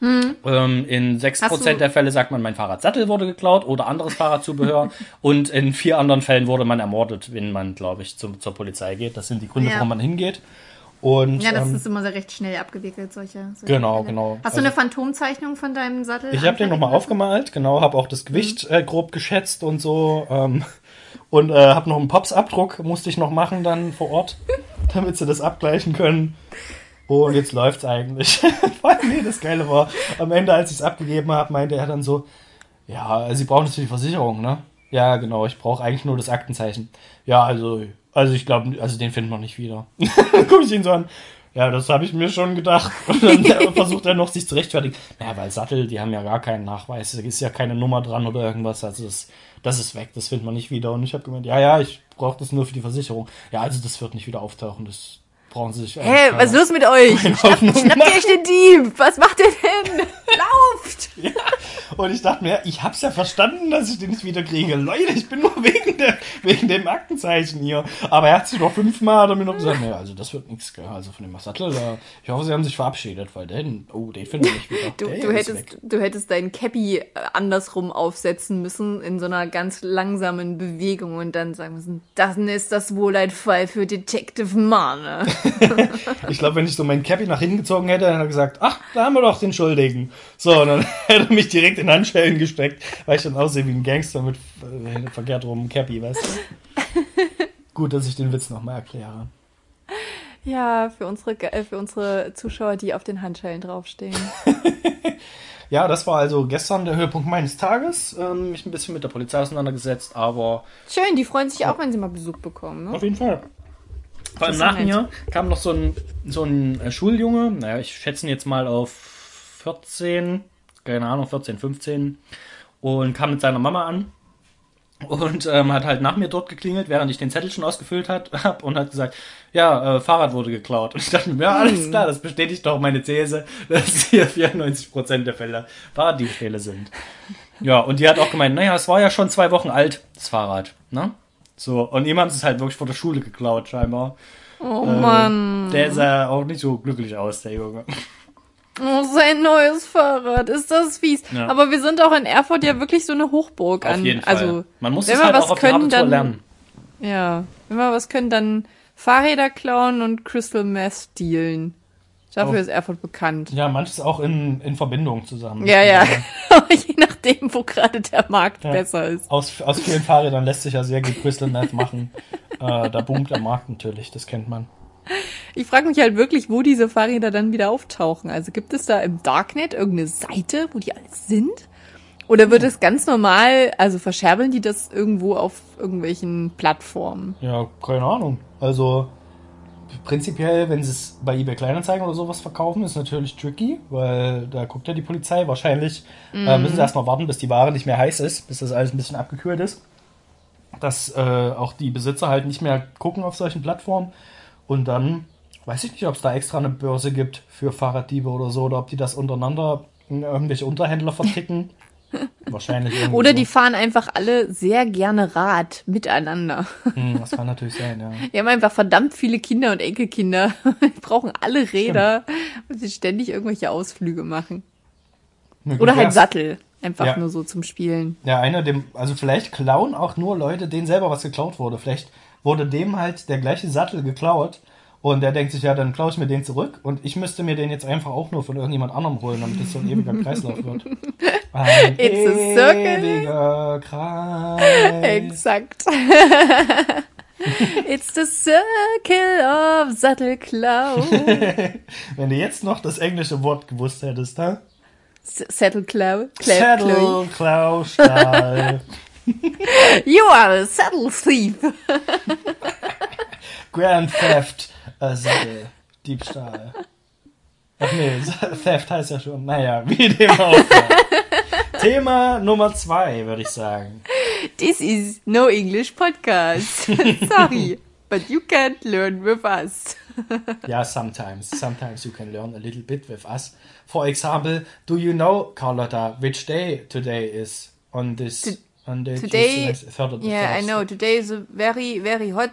Ähm, in 6% Hast du- der Fälle sagt man, mein Fahrradsattel wurde geklaut oder anderes Fahrradzubehör. und in vier anderen Fällen wurde man ermordet, wenn man, glaube ich, zum, zur Polizei geht. Das sind die Gründe, Ja. warum man hingeht. Und Ja, das ähm, ist immer sehr recht schnell abgewickelt, solche. solche Genau, Fälle. genau. Hast du Also- eine Phantomzeichnung von deinem Sattel? Ich habe den nochmal aufgemalt, genau, habe auch das Gewicht äh, grob geschätzt und so. Ähm, und äh, habe noch einen Pops-Abdruck, musste ich noch machen dann vor Ort, damit sie das abgleichen können. Und jetzt läuft's eigentlich. Vor allem, nee, das Geile war, am Ende, als ich es abgegeben habe, meinte er dann so, ja, Sie brauchen das für die Versicherung, ne? Ja, genau, ich brauche eigentlich nur das Aktenzeichen. Ja, also, also ich glaube, also den finden wir nicht wieder. dann gucke ich ihn so an. Ja, das habe ich mir schon gedacht. Und dann versucht er noch, sich zu rechtfertigen. Naja, weil Sattel, die haben ja gar keinen Nachweis. Da ist ja keine Nummer dran oder irgendwas. Also das, das ist weg, das findet man nicht wieder. Und ich habe gemeint, ja, ja, ich brauche das nur für die Versicherung. Ja, also das wird nicht wieder auftauchen. Das brauchen sie sich. Hä, was ist los mit euch? Schnappt, Hoffnung schnappt ihr euch den Dieb? Was macht ihr denn? lauft! Ja. Und ich dachte mir, ich hab's ja verstanden, dass ich den nicht wieder kriege. Leute, ich bin nur wegen, der, wegen dem Aktenzeichen hier. Aber er hat sich noch fünfmal hat er mir noch gesagt, naja, also das wird nichts, also von dem Sattel da. Ich hoffe, sie haben sich verabschiedet, weil den, oh, den finde ich wieder. Du, du, hättest, weg. du hättest deinen Cappy äh, andersrum aufsetzen müssen, in so einer ganz langsamen Bewegung und dann sagen müssen, das ist das wohl ein Fall für Detective Marne. Ich glaube, wenn ich so meinen Cappy nach hinten gezogen hätte, dann hätte er gesagt, ach, da haben wir doch den Schuldigen. So, und dann hätte er mich direkt in Handschellen gesteckt, weil ich dann aussehe wie ein Gangster mit äh, verkehrt rum Cappy, weißt du? Gut, dass ich den Witz nochmal erkläre. Ja, für unsere, äh, für unsere Zuschauer, die auf den Handschellen draufstehen. Ja, das war also gestern der Höhepunkt meines Tages. Ähm, mich ein bisschen mit der Polizei auseinandergesetzt, aber Schön, die freuen sich auch, wenn sie mal Besuch bekommen. Ne? auf jeden Fall. Vor allem nach mir kam noch so ein, so ein äh, Schuljunge, naja, ich schätze ihn jetzt mal auf 14, keine Ahnung, 14, 15, und kam mit seiner Mama an und ähm, hat halt nach mir dort geklingelt, während ich den Zettel schon ausgefüllt hat, hab und hat gesagt, ja, äh, Fahrrad wurde geklaut. Und ich dachte mir, ja, alles klar, das bestätigt doch meine These, dass hier 94% der Fälle Fahrraddiebstähle sind. Ja, und die hat auch gemeint, naja, es war ja schon zwei Wochen alt, das Fahrrad, ne? So, und ihm haben sie es halt wirklich vor der Schule geklaut, scheinbar. Oh Äh, Mann. Der sah auch nicht so glücklich aus, der Junge. Oh, sein neues Fahrrad. Ist das fies. Ja. Aber wir sind auch in Erfurt ja wirklich so eine Hochburg an. Auf jeden Fall. Also, Man muss wenn es halt was auch können, dann- lernen. ja. Wenn wir was können, dann Fahrräder klauen und Crystal Meth dealen. Dafür Oh. ist Erfurt bekannt. Ja, manches auch in, in Verbindung zusammen. Ja, ja. Je nachdem, wo gerade der Markt Ja. besser ist. Aus, aus vielen Fahrrädern lässt sich ja sehr gut Crystal Meth machen. äh, da boomt der Markt natürlich, das kennt man. Ich frage mich halt wirklich, wo diese Fahrräder dann wieder auftauchen. Also gibt es da im Darknet irgendeine Seite, wo die alles sind? Oder wird es ganz normal, also verscherbeln die das irgendwo auf irgendwelchen Plattformen? Ja, keine Ahnung. Also prinzipiell, wenn sie es bei eBay Kleinanzeigen oder sowas verkaufen, ist natürlich tricky, weil da guckt ja die Polizei. Wahrscheinlich äh, müssen sie erstmal warten, bis die Ware nicht mehr heiß ist, bis das alles ein bisschen abgekühlt ist. Dass äh, auch die Besitzer halt nicht mehr gucken auf solchen Plattformen. Und dann weiß ich nicht, ob es da extra eine Börse gibt für Fahrraddiebe oder so, oder ob die das untereinander in irgendwelche Unterhändler verticken. Wahrscheinlich Oder so. die fahren einfach alle sehr gerne Rad miteinander. Hm, das kann natürlich sein, ja. Die haben einfach verdammt viele Kinder und Enkelkinder. Die brauchen alle Räder, weil sie ständig irgendwelche Ausflüge machen. Gut, Oder halt. Sattel. Einfach Ja. nur so zum Spielen. Ja, einer dem, also vielleicht klauen auch nur Leute, denen selber was geklaut wurde. Vielleicht wurde dem halt der gleiche Sattel geklaut und der denkt sich, ja, dann klaue ich mir den zurück und ich müsste mir den jetzt einfach auch nur von irgendjemand anderem holen, damit es so ein ewiger Kreislauf wird. Ein It's a circle. ewiger Kreis. Exakt. It's the circle of Sattelklau. Wenn du jetzt noch das englische Wort gewusst hättest, ne? Sattelklau. Saddle, Klau, Stahl. You are a saddle thief. Grand Theft, äh, Sattel, Diebstahl. Ach nee, Theft heißt ja schon, naja, wie dem auch sei. Thema Nummer zwei, würde ich sagen. This is no English podcast. Sorry, but you can't learn with us. Ja, sometimes. Sometimes you can learn a little bit with us. For example, do you know, Carlotta, which day today is on this... To- on the today- Tuesday, third of the Yeah, I first? know. Today is a very, very hot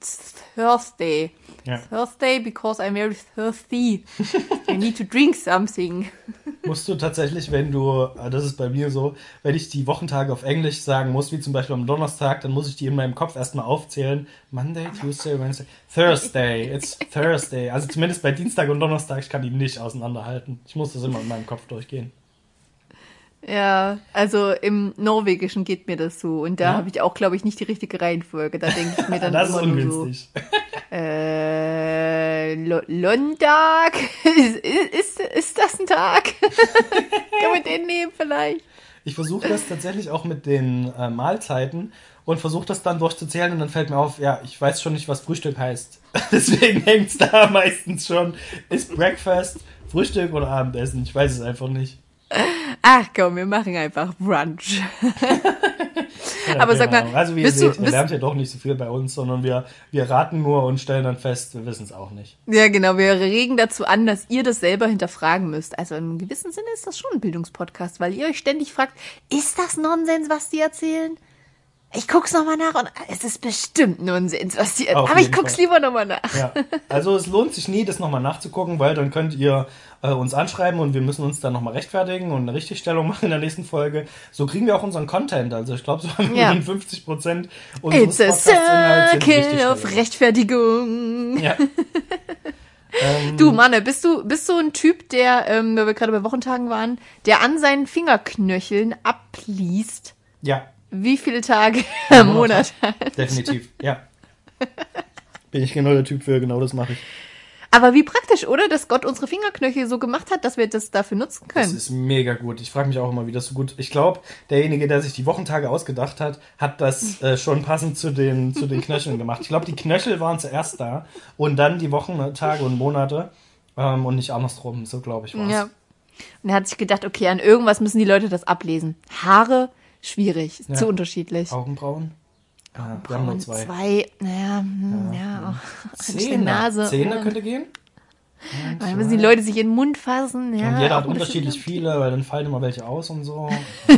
Thursday. Ja. Thursday because I'm very thirsty. I need to drink something. Musst du tatsächlich, wenn du, äh, das ist bei mir so, wenn ich die Wochentage auf Englisch sagen muss, wie zum Beispiel am Donnerstag, dann muss ich die in meinem Kopf erstmal aufzählen. Monday, Tuesday, Wednesday, Thursday, it's Thursday. Also zumindest bei Dienstag und Donnerstag, ich kann die nicht auseinanderhalten. Ich muss das immer in meinem Kopf durchgehen. Ja, also im Norwegischen geht mir das so. Und da Ja? habe ich auch, glaube ich, nicht die richtige Reihenfolge. Da denke ich mir dann das ist nur so, ungünstig. Äh, Lo Londag? ist, ist, ist das ein Tag? Kann man den nehmen vielleicht? Ich versuche das tatsächlich auch mit den äh, Mahlzeiten und versuche das dann durchzuzählen und dann fällt mir auf, ja, ich weiß schon nicht, was Frühstück heißt. Deswegen hängt's da meistens schon. Ist Breakfast, Frühstück oder Abendessen? Ich weiß es einfach nicht. Ach komm, wir machen einfach Brunch. Aber sag mal, Genau. also wie ihr seht, du, ihr lernt ja doch nicht so viel bei uns, sondern wir, wir raten nur und stellen dann fest, wir wissen es auch nicht. ja genau, wir regen dazu an, dass ihr das selber hinterfragen müsst. Also im gewissen Sinne ist das schon ein Bildungspodcast, weil ihr euch ständig fragt, ist das Nonsens, was die erzählen? Ich guck's nochmal nach und es ist bestimmt Nonsens, was die erzählen. Auf Aber ich guck's Fall. lieber nochmal nach. Ja, also es lohnt sich nie, das nochmal nachzugucken, weil dann könnt ihr äh, uns anschreiben und wir müssen uns dann nochmal rechtfertigen und eine Richtigstellung machen in der nächsten Folge. So kriegen wir auch unseren Content. Also ich glaube, so Ja. 50 Prozent unseres It's a circle of. Rechtfertigung. Ja. ähm, Du, Manne, bist du, bist du ein Typ, der, ähm, weil wir gerade bei Wochentagen waren, der an seinen Fingerknöcheln abliest, ja, wie viele Tage im Monat hat? definitiv. Ja. Bin ich genau der Typ für, genau das mache ich. Aber wie praktisch, oder? Dass Gott unsere Fingerknöchel so gemacht hat, dass wir das dafür nutzen Das können. ist mega gut. Ich frage mich auch immer, wie das so gut. Ich glaube, derjenige, der sich die Wochentage ausgedacht hat, hat das äh, schon passend zu den, zu den Knöcheln gemacht. Ich glaube, die Knöchel waren zuerst da und dann die Wochentage und Monate ähm, und nicht andersrum. So glaube ich war's. Ja. Und er hat sich gedacht, okay, an irgendwas müssen die Leute das ablesen. Haare, schwierig, Ja. zu unterschiedlich. Augenbrauen? Ja, wir haben nur Und zwei. zwei, naja, hm, ja, auch eine Zähne. Nase. Zähne ja. könnte gehen. Dann müssen die Leute sich in den Mund fassen. Ja, und jeder auch hat unterschiedlich viele, weil dann fallen immer welche aus und so.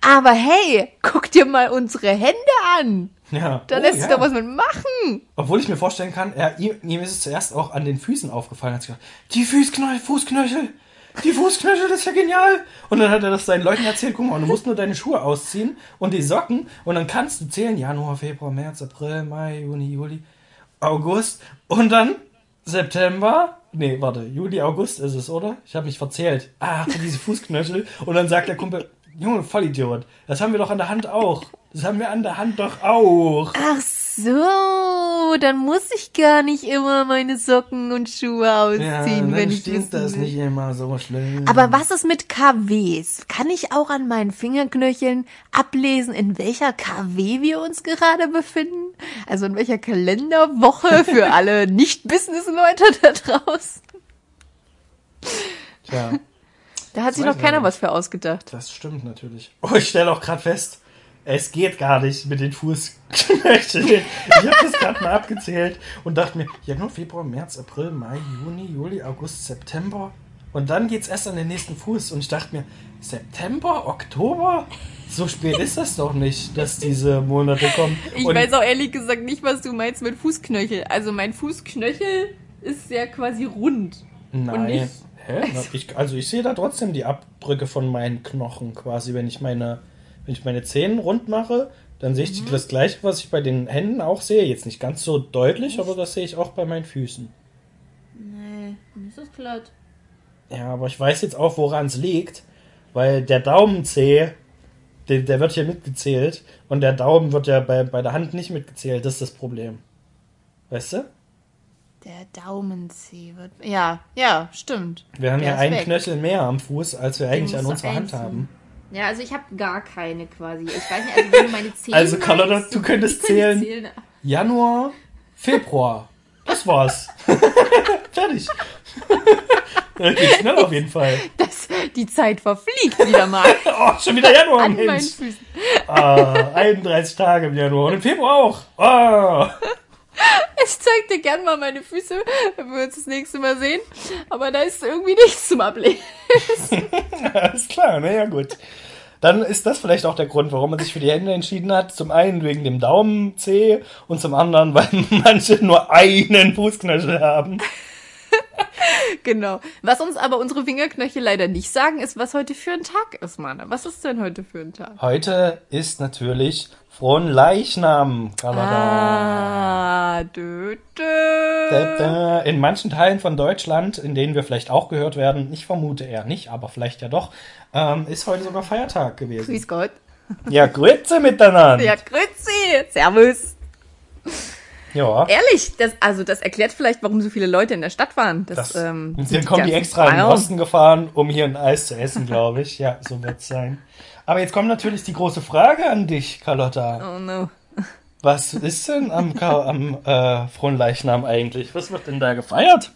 Aber hey, guck dir mal unsere Hände an. Ja. Da Oh, lässt sich ja. doch was mit machen. Obwohl ich mir vorstellen kann, er, ihm, ihm ist es zuerst auch an den Füßen aufgefallen. Hat gesagt, die Fußknöchel, Fußknöchel, die Fußknöchel, das ist ja genial. Und dann hat er das seinen Leuten erzählt, guck mal, du musst nur deine Schuhe ausziehen und die Socken und dann kannst du zählen, Januar, Februar, März, April, Mai, Juni, Juli, August und dann September. Nee, warte, Juli, August ist es, oder? Ich habe mich verzählt. Ach, diese Fußknöchel. Und dann sagt der Kumpel, Junge, Vollidiot, das haben wir doch an der Hand auch. Das haben wir an der Hand doch auch. Ach so, dann muss ich gar nicht immer meine Socken und Schuhe ausziehen, dann wenn ich stinkt das will. nicht immer so schlimm. Aber was ist mit KWs? Kann ich auch an meinen Fingerknöcheln ablesen, in welcher KW wir uns gerade befinden? Also in welcher Kalenderwoche für alle Nicht-Business-Leute da draußen? Tja, Da hat sich noch keiner was für ausgedacht. das stimmt natürlich. Oh, ich stelle auch gerade fest, es geht gar nicht mit den Fußknöcheln. Ich habe das gerade mal abgezählt und dachte mir, Januar, Februar, März, April, Mai, Juni, Juli, August, September. Und dann geht's erst an den nächsten Fuß. Und ich dachte mir, September, Oktober? So spät ist das doch nicht, dass diese Monate kommen. Ich und weiß auch ehrlich gesagt nicht, was du meinst mit Fußknöchel. Also mein Fußknöchel ist ja quasi rund. Und Nein. nicht- Hä? Na, Ich, also ich sehe da trotzdem die Abdrücke von meinen Knochen quasi, wenn ich meine, wenn ich meine Zähne rund mache, dann sehe ich Mhm. das gleiche, was ich bei den Händen auch sehe. Jetzt nicht ganz so deutlich, aber das sehe ich auch bei meinen Füßen. Nee, ist das glatt. Ja, aber ich weiß jetzt auch, woran es liegt, weil der Daumenzeh, der, der wird hier mitgezählt und der Daumen wird ja bei, bei der Hand nicht mitgezählt. Das ist das Problem. Weißt du? Der Daumenzeh wird. Ja, ja, stimmt. Wir haben Der ja einen weg. Knöchel mehr am Fuß, als wir eigentlich an unserer Hand einzeln. haben. Ja, also ich habe gar keine quasi. Ich weiß nicht, also wenn du meine Zähne. Also, Carlotta, du könntest zählen. nicht Januar, Februar. Das war's. Fertig. Das geht schnell auf jeden Fall. Das, die Zeit verfliegt wieder mal Oh, schon wieder Januar, an meinen Mensch. Füßen. Ah, 31 Tage im Januar und im Februar auch. Ah. Ich zeig dir gern mal meine Füße, wenn wir uns das nächste Mal sehen. Aber da ist irgendwie nichts zum Ablegen. Alles klar, na ja gut. Dann ist das vielleicht auch der Grund, warum man sich für die Hände entschieden hat. Zum einen wegen dem Daumenzeh und zum anderen, weil manche nur einen Fußknöchel haben. Genau. Was uns aber unsere Fingerknöchel leider nicht sagen, ist, was heute für ein Tag ist, Mann. Was ist denn heute für ein Tag? Heute ist natürlich Fronleichnam, Kanada. Ah, dö, dö. In manchen Teilen von Deutschland, in denen wir vielleicht auch gehört werden, ich vermute eher nicht, aber vielleicht ja doch, ähm, ist heute sogar Feiertag gewesen. Grüß Gott. Ja, Grüße miteinander. Ja, grüezi. Servus. Ja. Ehrlich, das, also das erklärt vielleicht, warum so viele Leute in der Stadt waren. Das, Das, ähm, dann sind kommen die extra in den. Osten gefahren, um hier ein Eis zu essen, glaube ich. Ja, so wird's sein. Aber jetzt kommt natürlich die große Frage an dich, Carlotta. Oh no. Was ist denn am, am äh, Fronleichnam eigentlich? Was wird denn da gefeiert?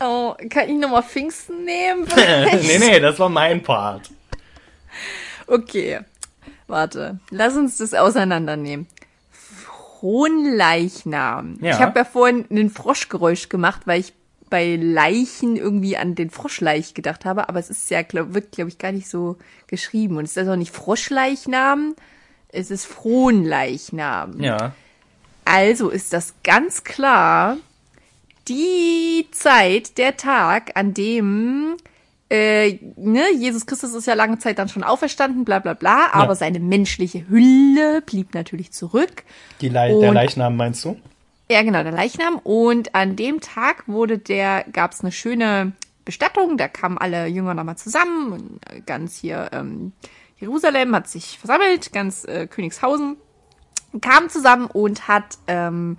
Oh, kann ich nochmal Pfingsten nehmen? nee, nee, das war mein Part. Okay. Warte, lass uns das auseinandernehmen. Fronleichnam. Ja. Ich habe ja vorhin ein Froschgeräusch gemacht, weil ich bei Leichen irgendwie an den Froschleich gedacht habe, aber es ist ja, glaub, wird, glaube ich, gar nicht so geschrieben. Und es ist also nicht Froschleichnam, es ist Fronleichnam. Ja. Also ist das ganz klar die Zeit, der Tag, an dem äh, ne, Jesus Christus ist ja lange Zeit dann schon auferstanden, bla bla bla, aber seine menschliche Hülle blieb natürlich zurück. Die Le der Und- Leichnam meinst du? Ja, genau, der Leichnam. Und an dem Tag wurde der, gab's eine schöne Bestattung, da kamen alle Jünger nochmal zusammen äh, ganz hier ähm, Jerusalem hat sich versammelt, ganz äh, Königshausen kam zusammen und hat ähm,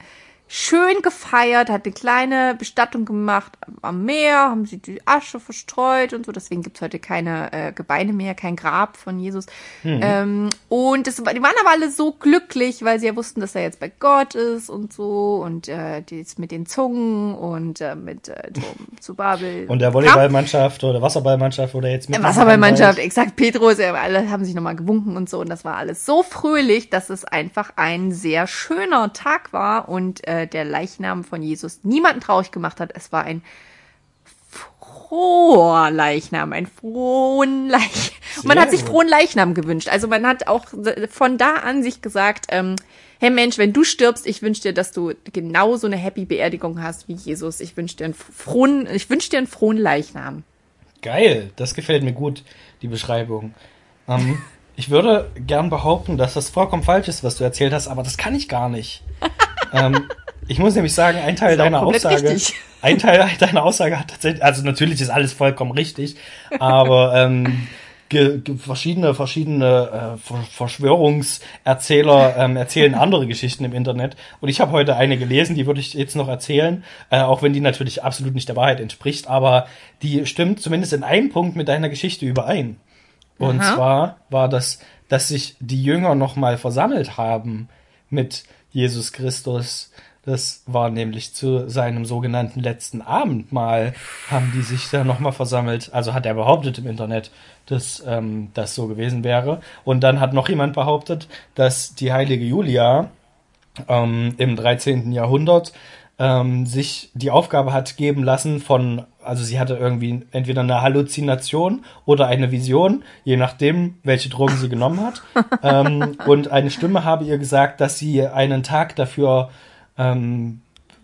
schön gefeiert, hat eine kleine Bestattung gemacht am Meer, haben sie die Asche verstreut und so. Deswegen gibt's heute keine äh, Gebeine mehr, kein Grab von Jesus. Ähm, und das, war- die waren aber alle so glücklich, weil sie ja wussten, dass er jetzt bei Gott ist und so. Und äh, die ist mit den Zungen und äh, mit äh, zu Babel. Und der Volleyballmannschaft oder Wasserballmannschaft oder jetzt mit Wasserballmannschaft, exakt, Petrus, ja, alle haben sich nochmal gewunken und so und das war alles so fröhlich, dass es einfach ein sehr schöner Tag war und äh, der Leichnam von Jesus niemanden traurig gemacht hat. Es war ein froher Leichnam, ein frohen Leichnam. Und man hat sich frohen Leichnam gewünscht. Also man hat auch von da an sich gesagt, ähm, hey Mensch, wenn du stirbst, ich wünsche dir, dass du genauso eine happy Beerdigung hast wie Jesus. Ich wünsche dir einen frohen, ich wünsche dir einen frohen Leichnam. Geil, das gefällt mir gut, die Beschreibung. Ähm, ich würde gern behaupten, dass das vollkommen falsch ist, was du erzählt hast, aber das kann ich gar nicht. ähm, ich muss nämlich sagen, ein Teil deiner komplett Aussage, richtig. ein Teil deiner Aussage hat tatsächlich, also natürlich ist alles vollkommen richtig, aber ähm, ge, ge, verschiedene verschiedene äh, Ver Verschwörungserzähler ähm, erzählen andere Geschichten im Internet und ich habe heute eine gelesen, die würde ich jetzt noch erzählen, äh, auch wenn die natürlich absolut nicht der Wahrheit entspricht, aber die stimmt zumindest in einem Punkt mit deiner Geschichte überein. Und Aha. zwar war das, dass sich die Jünger nochmal versammelt haben mit Jesus Christus. Das war nämlich zu seinem sogenannten letzten Abendmahl, haben die sich da nochmal versammelt. Also hat er behauptet im Internet, dass ähm, das so gewesen wäre. Und dann hat noch jemand behauptet, dass die heilige Julia ähm, im 13. Jahrhundert ähm, sich die Aufgabe hat geben lassen von, also sie hatte irgendwie entweder eine Halluzination oder eine Vision, je nachdem, welche Drogen sie genommen hat. ähm, und eine Stimme habe ihr gesagt, dass sie einen Tag dafür ähm,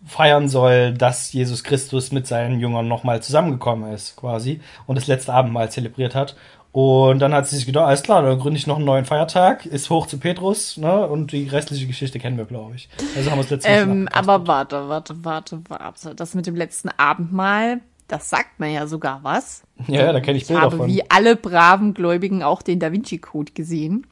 feiern soll, dass Jesus Christus mit seinen Jüngern nochmal zusammengekommen ist, quasi, und das letzte Abendmahl zelebriert hat. Und dann hat sie sich gedacht, alles klar, dann gründe ich noch einen neuen Feiertag, ist hoch zu Petrus, ne? Und die restliche Geschichte kennen wir, glaube ich. Also haben wir es letztes Mal Ähm, aber warte, warte, warte, warte. Das mit dem letzten Abendmahl, das sagt mir ja sogar was. Ja, da kenne ich Ich Bilder habe von. wie alle braven Gläubigen auch den Da Vinci Code gesehen.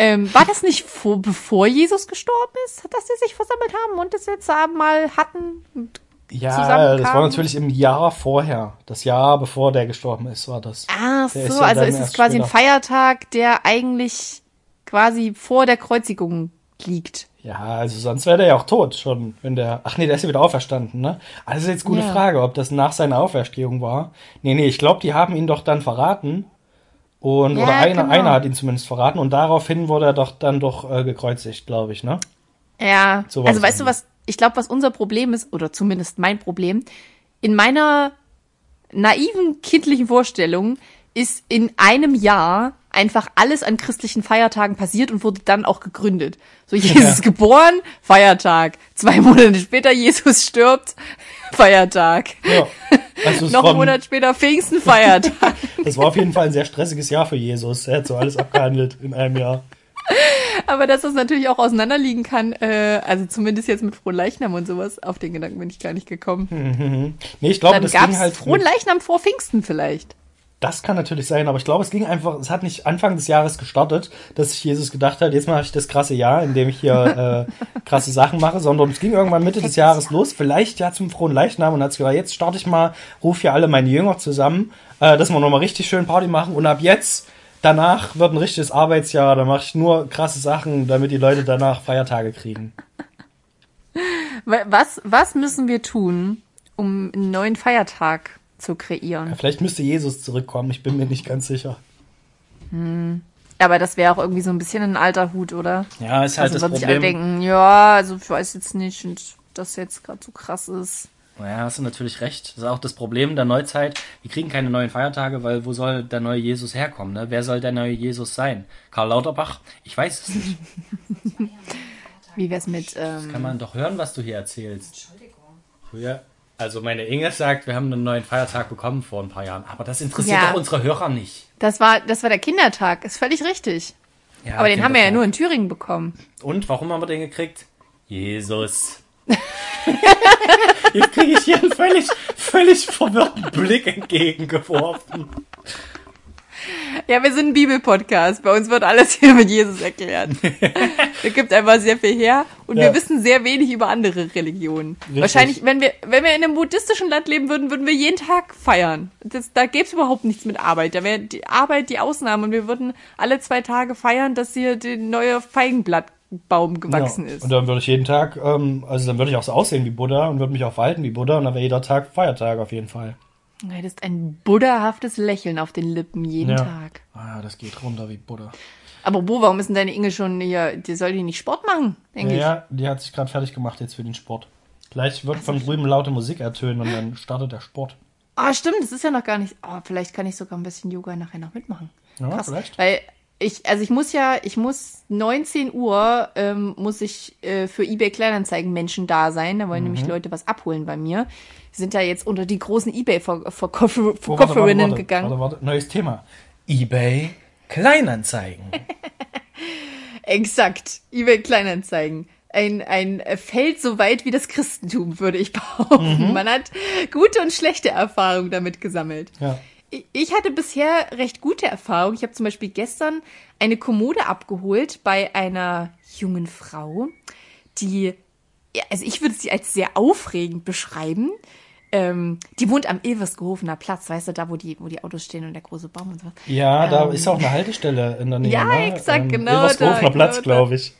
Ähm, war das nicht vor, bevor Jesus gestorben ist, dass sie sich versammelt haben und das letzte Abendmahl hatten? Und Ja, das war natürlich im Jahr vorher. Das Jahr bevor der gestorben ist, war das. Ah, Der ist so, ja also ist es quasi ein später. Feiertag, der eigentlich quasi vor der Kreuzigung liegt. Ja, also sonst wäre der ja auch tot schon, wenn der. Ach nee, der ist ja wieder auferstanden, ne? Also ist jetzt gute Ja. Frage, ob das nach seiner Auferstehung war. Nee, nee, ich glaube, die haben ihn doch dann verraten. Und Ja, oder einer, genau. einer hat ihn zumindest verraten und daraufhin wurde er doch dann doch äh, gekreuzigt, glaube ich, ne? Ja, So also weißt du was, ich glaube, was unser Problem ist, oder zumindest mein Problem, in meiner naiven kindlichen Vorstellung ist in einem Jahr einfach alles an christlichen Feiertagen passiert und wurde dann auch gegründet. So, Jesus Ja. geboren, Feiertag. Zwei Monate später, Jesus stirbt, Feiertag. Ja. Also Noch einen Monat später, Pfingsten, Feiertag. das war auf jeden Fall ein sehr stressiges Jahr für Jesus. Er hat so alles abgehandelt in einem Jahr. Aber dass das natürlich auch auseinanderliegen kann, äh, also zumindest jetzt mit Frohen Leichnam und sowas, auf den Gedanken bin ich gar nicht gekommen. Nee, ich glaube, das gab's ging halt. Frohen mit- Leichnam vor Pfingsten vielleicht. Das kann natürlich sein, aber ich glaube, es ging einfach, es hat nicht Anfang des Jahres gestartet, dass sich Jesus gedacht hat, jetzt mache ich das krasse Jahr, in dem ich hier äh, krasse Sachen mache, sondern es ging irgendwann Mitte des Jahres los, vielleicht ja zum frohen Leichnam und hat gesagt, jetzt starte ich mal, ruf hier alle meine Jünger zusammen, äh, dass wir nochmal richtig schön Party machen und ab jetzt, danach wird ein richtiges Arbeitsjahr, da mache ich nur krasse Sachen, damit die Leute danach Feiertage kriegen. Wa- Was, was müssen wir tun, um einen neuen Feiertag zu Ja, kreieren? vielleicht müsste Jesus zurückkommen, ich bin mir nicht ganz sicher. Aber das wäre auch irgendwie so ein bisschen ein alter Hut, oder? Ja, ist halt also das würden sich alle Problem. denken, ja, also ich weiß jetzt nicht und das jetzt gerade so krass ist. Ja, hast du natürlich recht. Das ist auch das Problem der Neuzeit. Wir kriegen keine neuen Feiertage, weil wo soll der neue Jesus herkommen? Ne? Wer soll der neue Jesus sein? Karl Lauterbach? Ich weiß es nicht. Wie wär's mit, ähm, Kann man doch hören, was du hier erzählst. Früher, also meine Inge sagt, wir haben einen neuen Feiertag bekommen vor ein paar Jahren. Aber das interessiert Ja. doch unsere Hörer nicht. das war, das war der Kindertag, ist völlig richtig. Ja, Aber den haben wir ja nur in Thüringen bekommen. Und warum haben wir den gekriegt? Jesus. Jetzt kriege ich hier einen völlig, völlig verwirrten Blick entgegengeworfen. Ja, wir sind ein Bibelpodcast. Bei uns wird alles hier mit Jesus erklärt. Er gibt einfach sehr viel her und Ja. wir wissen sehr wenig über andere Religionen. Richtig. Wahrscheinlich, wenn wir, wenn wir in einem buddhistischen Land leben würden, würden wir jeden Tag feiern. Das, da gäbe es überhaupt nichts mit Arbeit. Da wäre die Arbeit die Ausnahme und wir würden alle zwei Tage feiern, dass hier der neue Feigenblattbaum gewachsen ja. ist. Und dann würde ich jeden Tag, ähm, also dann würde ich auch so aussehen wie Buddha und würde mich auch verhalten wie Buddha und dann wäre jeder Tag Feiertag auf jeden Fall. Du hättest ein buddhahaftes Lächeln auf den Lippen jeden Ja. Tag. Ah, das geht runter wie Buddha. Aber wo, warum ist denn deine Inge schon hier, die soll die nicht Sport machen, denke ich. Ja, die hat sich gerade fertig gemacht jetzt für den Sport. Gleich wird von drüben laute Musik ertönen und dann startet der Sport. Ah, stimmt, das ist ja noch gar nicht. Oh, vielleicht kann ich sogar ein bisschen Yoga nachher noch mitmachen. Ja, Krass. vielleicht. Weil ich, also ich muss ja, ich muss 19 Uhr ähm, muss ich äh, für eBay Kleinanzeigen Menschen da sein. Da wollen Mhm. nämlich Leute was abholen bei mir. Die sind da jetzt unter die großen eBay-Verkäuferinnen Oh, warte, warte, warte, gegangen. Warte, warte, neues Thema. eBay Kleinanzeigen. Exakt. eBay Kleinanzeigen. Ein, ein Feld so weit wie das Christentum, würde ich behaupten. Mhm. Man hat gute und schlechte Erfahrungen damit gesammelt. ja. Ich hatte bisher recht gute Erfahrungen. Ich habe zum Beispiel gestern eine Kommode abgeholt bei einer jungen Frau, die, also ich würde sie als sehr aufregend beschreiben. Ähm, die wohnt am Ilversgehofener Platz, weißt du, da wo die, wo die Autos stehen und der große Baum und so. Ja, da ist auch eine Haltestelle in der Nähe. Ja, ne? exakt, genau Ilversgehofener da, Platz, genau glaube ich.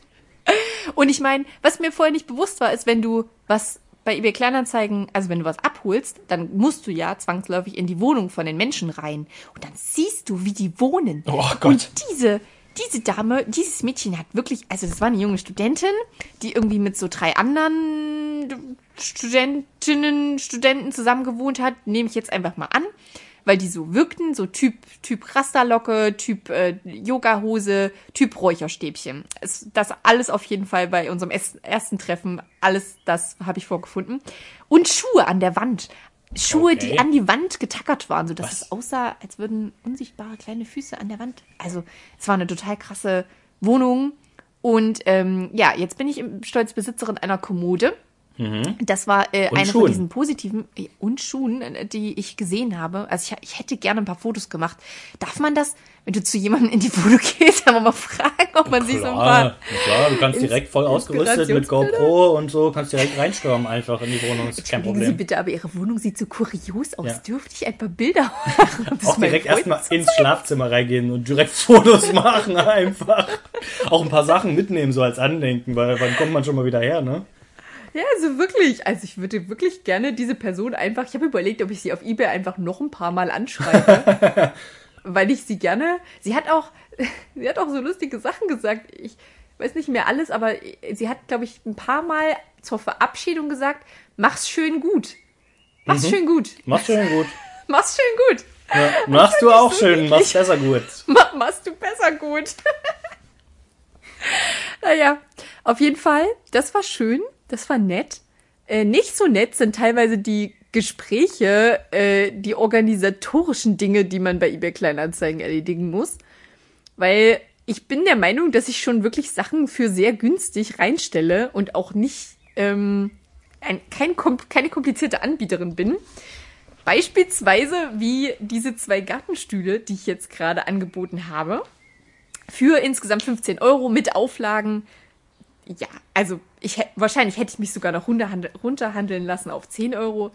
Und ich meine, was mir vorher nicht bewusst war, ist, wenn du was bei eBay Kleinanzeigen, also wenn du was abholst, dann musst du ja zwangsläufig in die Wohnung von den Menschen rein. Und dann siehst du, wie die wohnen. Oh Gott. Und diese, diese Dame, dieses Mädchen hat wirklich, also das war eine junge Studentin, die irgendwie mit so drei anderen Studentinnen, Studenten zusammen gewohnt hat, nehme ich jetzt einfach mal an, weil die so wirkten, so Typ, Typ Rasterlocke, Typ äh, Yogahose, Typ Räucherstäbchen. Es, das alles auf jeden Fall bei unserem ersten Treffen, alles das habe ich vorgefunden. Und Schuhe an der Wand. Schuhe, Okay. die an die Wand getackert waren, sodass Was? es aussah, als würden unsichtbare kleine Füße an der Wand. Also, es war eine total krasse Wohnung. Und ähm, ja, jetzt bin ich stolz Besitzerin einer Kommode. Das war äh, Und eine Schuhen. von diesen positiven äh, und Schuhen, äh, die ich gesehen habe. Also ich, ich hätte gerne ein paar Fotos gemacht. Darf man das, wenn du zu jemandem in die Foto gehst, aber mal fragen, ob man sich so ein paar. Klar, du kannst direkt voll ausgerüstet mit? GoPro und so, kannst direkt reinstürmen einfach in die Wohnung, ist kein Entschuldigen Sie Problem. bitte, aber Ihre Wohnung sieht so kurios aus. Ja. Dürfte ich ein paar Bilder machen? Auch direkt erstmal ins Schlafzimmer reingehen und direkt Fotos machen einfach. Auch ein paar Sachen mitnehmen, so als Andenken, weil wann kommt man schon mal wieder her, ne? Ja, also wirklich. Also ich würde wirklich gerne diese Person einfach. Ich habe überlegt, ob ich sie auf Ebay einfach noch ein paar Mal anschreibe. weil ich sie gerne. Sie hat auch, sie hat auch so lustige Sachen gesagt. Ich weiß nicht mehr alles, aber sie hat, glaube ich, ein paar Mal zur Verabschiedung gesagt, mach's schön gut. Mach's schön gut. Machst schön gut. Mach's schön gut. Ja, machst du auch so schön, niedlich. machst besser gut. Ma- machst du besser gut. naja, auf jeden Fall, das war schön, das war nett. Äh, nicht so nett sind teilweise die Gespräche, äh, die organisatorischen Dinge, die man bei eBay Kleinanzeigen erledigen muss. Weil ich bin der Meinung, dass ich schon wirklich Sachen für sehr günstig reinstelle und auch nicht ähm, ein, kein, keine komplizierte Anbieterin bin. Beispielsweise wie diese zwei Gartenstühle, die ich jetzt gerade angeboten habe. Für insgesamt 15 Euro mit Auflagen. Ja, also ich wahrscheinlich hätte ich mich sogar noch runterhandel, runterhandeln lassen auf 10 Euro.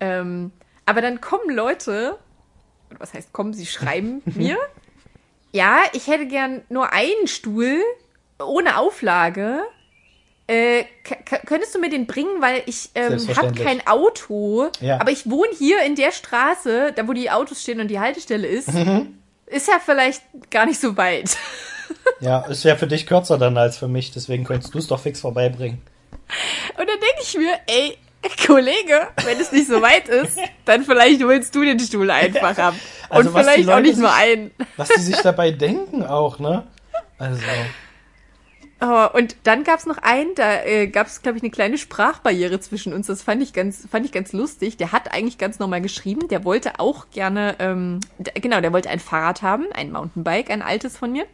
Ähm, aber dann kommen Leute, oder was heißt kommen, sie schreiben mir, ja, ich hätte gern nur einen Stuhl ohne Auflage. Äh, könntest du mir den bringen, weil ich ähm, habe kein Auto, Ja. aber ich wohne hier in der Straße, da wo die Autos stehen und die Haltestelle ist. ist ja vielleicht gar nicht so weit. Ja, ist ja für dich kürzer dann als für mich, deswegen könntest du es doch fix vorbeibringen. Und dann denke ich mir, ey, Kollege, wenn es nicht so weit ist, dann vielleicht holst du den Stuhl einfach ab. Also Und vielleicht auch nicht nur sich- einen. Was die sich dabei denken auch, ne? Also, Oh, und dann gab's noch einen, da äh, gab's, glaube ich, eine kleine Sprachbarriere zwischen uns. Das fand ich ganz, fand ich ganz lustig. Der hat eigentlich ganz normal geschrieben. Der wollte auch gerne, ähm, genau, der wollte ein Fahrrad haben, ein Mountainbike, ein altes von mir.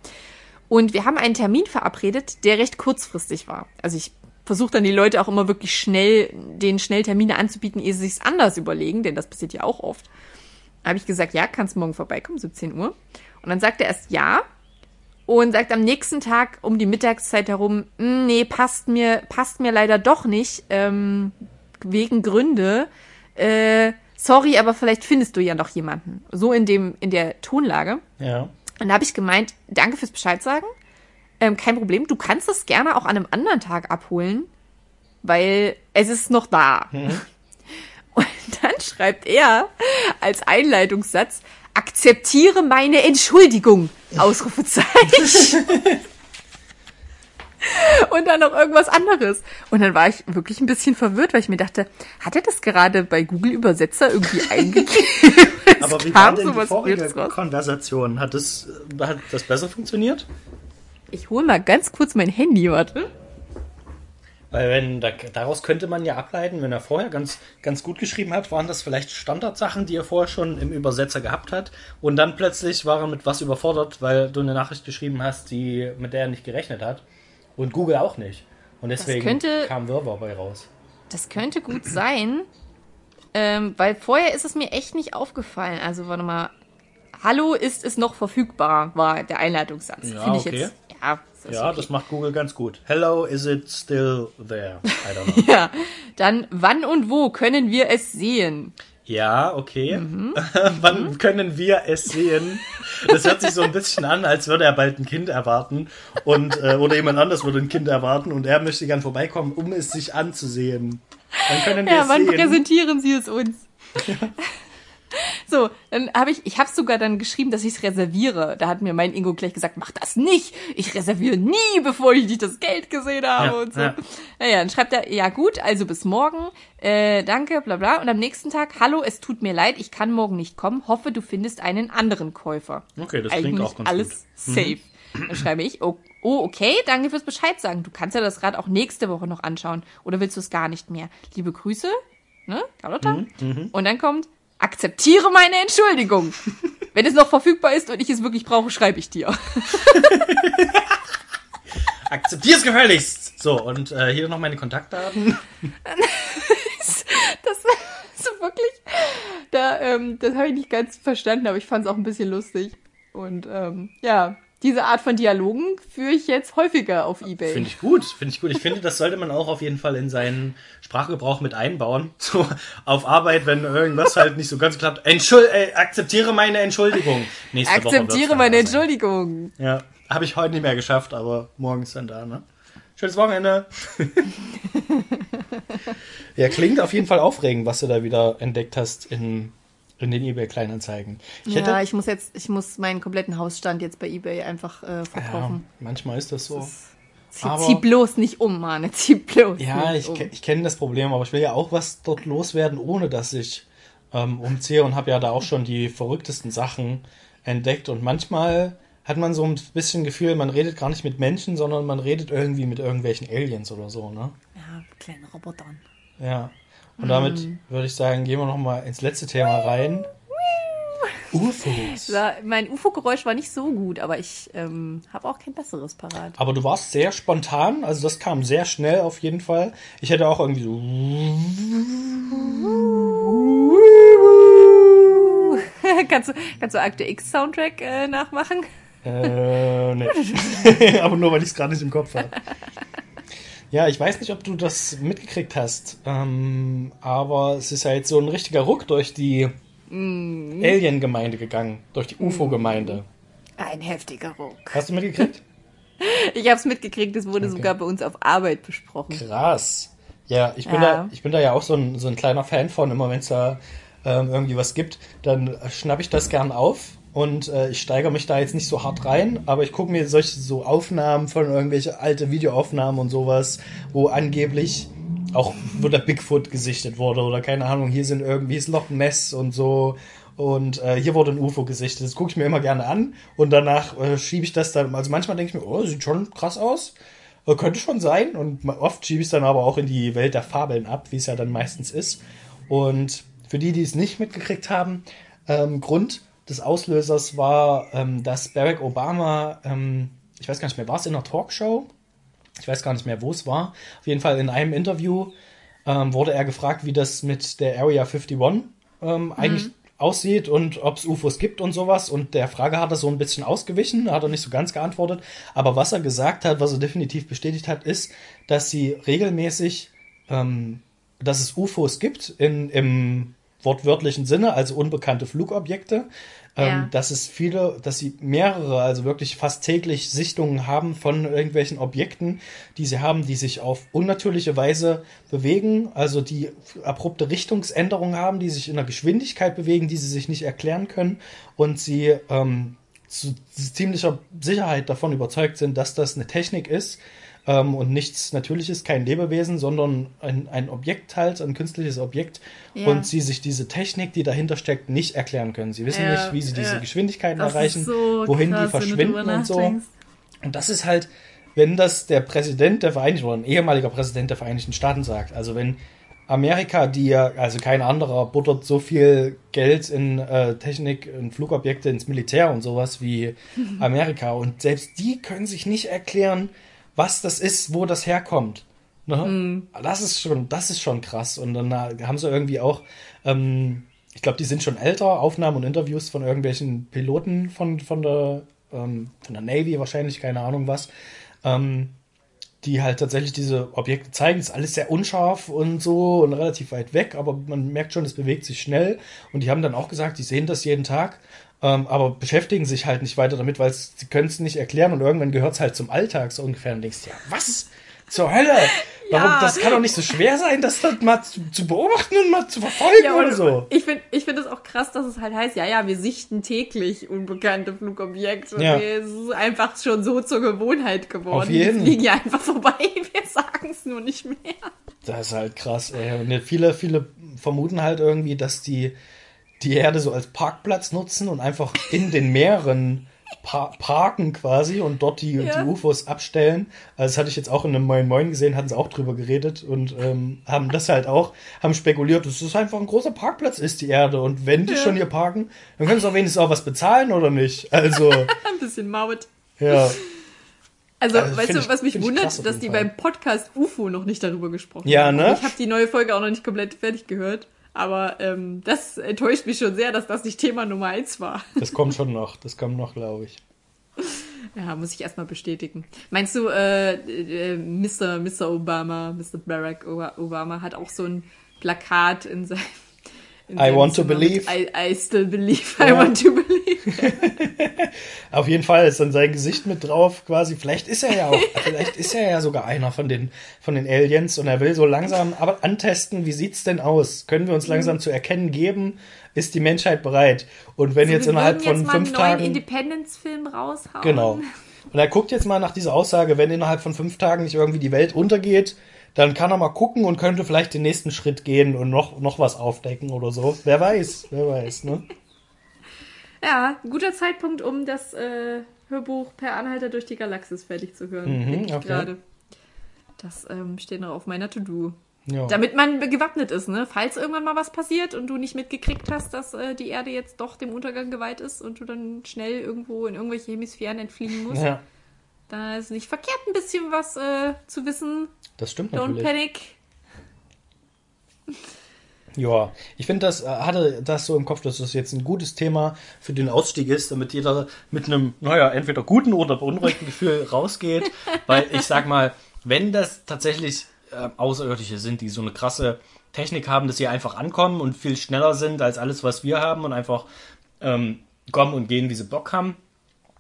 Und wir haben einen Termin verabredet, der recht kurzfristig war. Also ich versuche dann die Leute auch immer wirklich schnell, den schnell Termine anzubieten, ehe sie sich's anders überlegen, denn das passiert ja auch oft. Habe ich gesagt, ja, kannst morgen vorbeikommen, 17 Uhr. Und dann sagt er erst ja und sagt am nächsten Tag um die Mittagszeit herum, "Mm, nee, passt mir, passt mir leider doch nicht, ähm, wegen Gründe. Äh, sorry, aber vielleicht findest du ja noch jemanden. So in dem, in der Tonlage. ja. Und da habe ich gemeint, danke fürs Bescheid sagen. Ähm, kein Problem, du kannst es gerne auch an einem anderen Tag abholen, weil es ist noch da. Und dann schreibt er als Einleitungssatz, akzeptiere meine Entschuldigung, Ausrufezeichen. Und dann noch irgendwas anderes. Und dann war ich wirklich ein bisschen verwirrt, weil ich mir dachte, hat er das gerade bei Google Übersetzer irgendwie eingegeben? Aber wie kam war denn die vorige. Konversation? Hat das, hat das besser funktioniert? Ich hole mal ganz kurz mein Handy, warte. Weil wenn, da, daraus könnte man ja ableiten, wenn er vorher ganz, ganz gut geschrieben hat, waren das vielleicht Standardsachen, die er vorher schon im Übersetzer gehabt hat. Und dann plötzlich war er mit was überfordert, weil du eine Nachricht geschrieben hast, die, mit der er nicht gerechnet hat. Und Google auch nicht. Und deswegen könnte- kam Wirrwarr bei raus. Das könnte gut sein, ähm, weil vorher ist es mir echt nicht aufgefallen. Also warte mal. Hallo, ist es noch verfügbar, war der Einleitungssatz. Ja, Finde ich okay. jetzt. Ja, Ja, okay. das macht Google ganz gut. Hello, is it still there? I don't know. Ja, dann wann und wo können wir es sehen? Ja, okay. Wann können wir es sehen? Das hört sich so ein bisschen an, als würde er bald ein Kind erwarten und äh, oder jemand anders würde ein Kind erwarten und er möchte gern vorbeikommen, um es sich anzusehen. Dann können wir Ja, es wann sehen. präsentieren Sie es uns? So, dann habe ich, ich habe sogar dann geschrieben, dass ich es reserviere. Da hat mir mein Ingo gleich gesagt, mach das nicht. Ich reserviere nie, bevor ich nicht das Geld gesehen habe Ja, und so. ja. Naja, dann schreibt er, ja gut, also bis morgen, äh, danke, bla bla. Und am nächsten Tag, hallo, es tut mir leid, ich kann morgen nicht kommen. Hoffe, du findest einen anderen Käufer. Okay, das klingt Eigentlich auch ganz alles gut. Mhm. safe. Dann schreibe ich, oh, oh, okay, danke fürs Bescheid sagen. Du kannst ja das Rad auch nächste Woche noch anschauen. Oder willst du es gar nicht mehr? Liebe Grüße, ne, Carlotta? Mhm, Und dann kommt, akzeptiere meine Entschuldigung. Wenn es noch verfügbar ist und ich es wirklich brauche, schreibe ich dir. Akzeptier es gefälligst. So, und äh, hier noch meine Kontaktdaten. Das war so wirklich, da, ähm, das habe ich nicht ganz verstanden, aber ich fand es auch ein bisschen lustig. Und ähm, ja, diese Art von Dialogen führe ich jetzt häufiger auf Ebay. Finde ich gut, finde ich gut. Ich finde, das sollte man auch auf jeden Fall in seinen Sprachgebrauch mit einbauen. So auf Arbeit, wenn irgendwas halt nicht so ganz klappt. Entschuld, äh, akzeptiere meine Entschuldigung. Nächste Woche Akzeptiere dann meine sein. Entschuldigung. Ja, habe ich heute nicht mehr geschafft, aber morgen ist dann da, ne? Schönes Wochenende. ja, klingt auf jeden Fall aufregend, was du da wieder entdeckt hast in, in den eBay Kleinanzeigen. Ich ja, ich muss jetzt, ich muss meinen kompletten Hausstand jetzt bei eBay einfach äh, ja, verkaufen. manchmal ist das so. Zieh, aber- zieh bloß nicht um, Mann. Zieh bloß Ja, ich, um. ich kenne das Problem, aber ich will ja auch was dort loswerden, ohne dass ich ähm, umziehe und habe ja da auch schon die verrücktesten Sachen entdeckt. Und manchmal hat man so ein bisschen Gefühl, man redet gar nicht mit Menschen, sondern man redet irgendwie mit irgendwelchen Aliens oder so, ne? Ja, kleine Robotern. Ja. Und damit Mm. würde ich sagen, gehen wir noch mal ins letzte Thema rein. UFOs. Mein UFO-Geräusch war nicht so gut, aber ich ähm, habe auch kein besseres parat. Aber du warst sehr spontan, also das kam sehr schnell auf jeden Fall. Ich hätte auch irgendwie so. kannst, du, kannst du Akte X-Soundtrack äh, nachmachen? Äh, nee. Aber nur, weil ich es gerade nicht im Kopf habe. Ja, ich weiß nicht, ob du das mitgekriegt hast, ähm, aber es ist ja jetzt so ein richtiger Ruck durch die Alien-Gemeinde gegangen, durch die UFO-Gemeinde. Ein heftiger Ruck. Hast du mitgekriegt? Ich habe es mitgekriegt, es wurde sogar bei uns auf Arbeit besprochen. Krass. Ja, ich bin, Ja. Da, ich bin da ja auch so ein, so ein kleiner Fan von, immer wenn es da ähm, irgendwie was gibt, dann schnapp ich das gern auf Und äh, ich steigere mich da jetzt nicht so hart rein, aber ich gucke mir solche so Aufnahmen von irgendwelche alte Videoaufnahmen und sowas, wo angeblich auch wo der Bigfoot gesichtet wurde oder keine Ahnung, hier sind irgendwie ist Loch Ness und so und äh, hier wurde ein UFO gesichtet. Das gucke ich mir immer gerne an und danach äh, schiebe ich das dann, also manchmal denke ich mir, oh, sieht schon krass aus. Äh, könnte schon sein und oft schiebe ich es dann aber auch in die Welt der Fabeln ab, wie es ja dann meistens ist. Und für die, die es nicht mitgekriegt haben, ähm, Grund des Auslösers war, ähm, dass Barack Obama, ähm, ich weiß gar nicht mehr, war es in einer Talkshow? Ich weiß gar nicht mehr, wo es war. Auf jeden Fall in einem Interview ähm, wurde er gefragt, wie das mit der Area 51 ähm, eigentlich aussieht und ob es UFOs gibt und sowas. Und der Frage hat er so ein bisschen ausgewichen, hat er nicht so ganz geantwortet. Aber was er gesagt hat, was er definitiv bestätigt hat, ist, dass sie regelmäßig, ähm, dass es UFOs gibt in, im wortwörtlichen Sinne, also unbekannte Flugobjekte, ähm, Ja. dass es viele, dass sie mehrere, also wirklich fast täglich Sichtungen haben von irgendwelchen Objekten, die sie haben, die sich auf unnatürliche Weise bewegen, also die abrupte Richtungsänderungen haben, die sich in einer Geschwindigkeit bewegen, die sie sich nicht erklären können und sie ähm, zu ziemlicher Sicherheit davon überzeugt sind, dass das eine Technik ist, ähm, und nichts Natürliches, kein Lebewesen, sondern ein, ein Objekt halt, ein künstliches Objekt. Ja. Und sie sich diese Technik, die dahinter steckt, nicht erklären können. Sie wissen Ja, nicht, wie sie diese ja. Geschwindigkeiten Das erreichen, so wohin krass, die verschwinden und so. Und das ist halt, wenn das der Präsident der Vereinigten oder ein ehemaliger Präsident der Vereinigten Staaten sagt, also wenn Amerika, die ja, also kein anderer, buttert so viel Geld in äh, Technik, in Flugobjekte, ins Militär und sowas wie Amerika. Und selbst die können sich nicht erklären, was das ist, wo das herkommt. Ne? Das ist schon, das ist schon krass. Und dann haben sie irgendwie auch, ähm, ich glaube, die sind schon älter, Aufnahmen und Interviews von irgendwelchen Piloten von, von der, ähm, von der Navy wahrscheinlich, keine Ahnung was. Ähm, die halt tatsächlich diese Objekte zeigen. Ist alles sehr unscharf und so und relativ weit weg, aber man merkt schon, es bewegt sich schnell. Und die haben dann auch gesagt, die sehen das jeden Tag, ähm, aber beschäftigen sich halt nicht weiter damit, weil sie können es nicht erklären und irgendwann gehört es halt zum Alltag so ungefähr. Und denkst, ja, was zur Hölle? Warum, Ja. Das kann doch nicht so schwer sein, das dann mal zu, zu beobachten und mal zu verfolgen Ja, oder so. Ich finde ich find es auch krass, dass es halt heißt, ja, ja, wir sichten täglich unbekannte Flugobjekte. Ja. Es ist einfach schon so zur Gewohnheit geworden. Auf jeden. Die fliegen ja einfach vorbei, wir sagen es nur nicht mehr. Das ist halt krass, ey. Und viele, viele vermuten halt irgendwie, dass die die Erde so als Parkplatz nutzen und einfach in den Meeren pa parken quasi und dort die, Ja. die UFOs abstellen. Also das hatte ich jetzt auch in einem Moin Moin gesehen, hatten sie auch drüber geredet und ähm, haben das halt auch, haben spekuliert, dass es einfach ein großer Parkplatz ist, die Erde. Und wenn die Ja. schon hier parken, dann können sie auch wenigstens auch was bezahlen oder nicht. Also, Ein bisschen Maut. ja. Also, Also, weißt du, ich- was mich wundert, krass dass die Fall. beim Podcast UFO noch nicht darüber gesprochen Ja, haben. ne? Ich habe die neue Folge auch noch nicht komplett fertig gehört. Aber ähm, das enttäuscht mich schon sehr, dass das nicht Thema Nummer eins war. Das kommt schon noch. Das kommt noch, glaube ich. Ja, muss ich erstmal bestätigen. Meinst du, äh, äh, Mr. Mr. Obama, Mr. Barack Oba- Obama hat auch so ein Plakat in seinem. I want to believe. I, I still believe, I Ja. want to believe. Auf jeden Fall ist dann sein Gesicht mit drauf, quasi. Vielleicht ist er ja auch, vielleicht ist er ja sogar einer von den, von den Aliens und er will so langsam aber antesten, wie sieht's denn aus? Können wir uns langsam zu erkennen geben? Ist die Menschheit bereit? Und wenn jetzt Wir innerhalb von jetzt mal fünf einen neuen Tagen. Independence-Film raushauen. Genau. Und er guckt jetzt mal nach dieser Aussage, wenn innerhalb von fünf Tagen nicht irgendwie die Welt untergeht, dann kann er mal gucken und könnte vielleicht den nächsten Schritt gehen und noch, noch was aufdecken oder so. Wer weiß, wer weiß, ne? Ja, guter Zeitpunkt, um das äh, Hörbuch Per Anhalter durch die Galaxis fertig zu hören. Mhm, denke ich okay. gerade. Das ähm, steht noch auf meiner To-Do. Ja. Damit man gewappnet ist, ne? Falls irgendwann mal was passiert und du nicht mitgekriegt hast, dass äh, die Erde jetzt doch dem Untergang geweiht ist und du dann schnell irgendwo in irgendwelche Hemisphären entfliehen musst, ja, dann ist nicht verkehrt, ein bisschen was äh, zu wissen. das stimmt Don't natürlich. panic. Ja, ich finde, das äh, hatte das so im Kopf, dass das jetzt ein gutes Thema für den Ausstieg ist, damit jeder mit einem, naja, entweder guten oder beunruhigten Gefühl rausgeht. Weil ich sag mal, wenn das tatsächlich äh, Außerirdische sind, die so eine krasse Technik haben, dass sie einfach ankommen und viel schneller sind als alles, was wir haben und einfach ähm, kommen und gehen, wie sie Bock haben,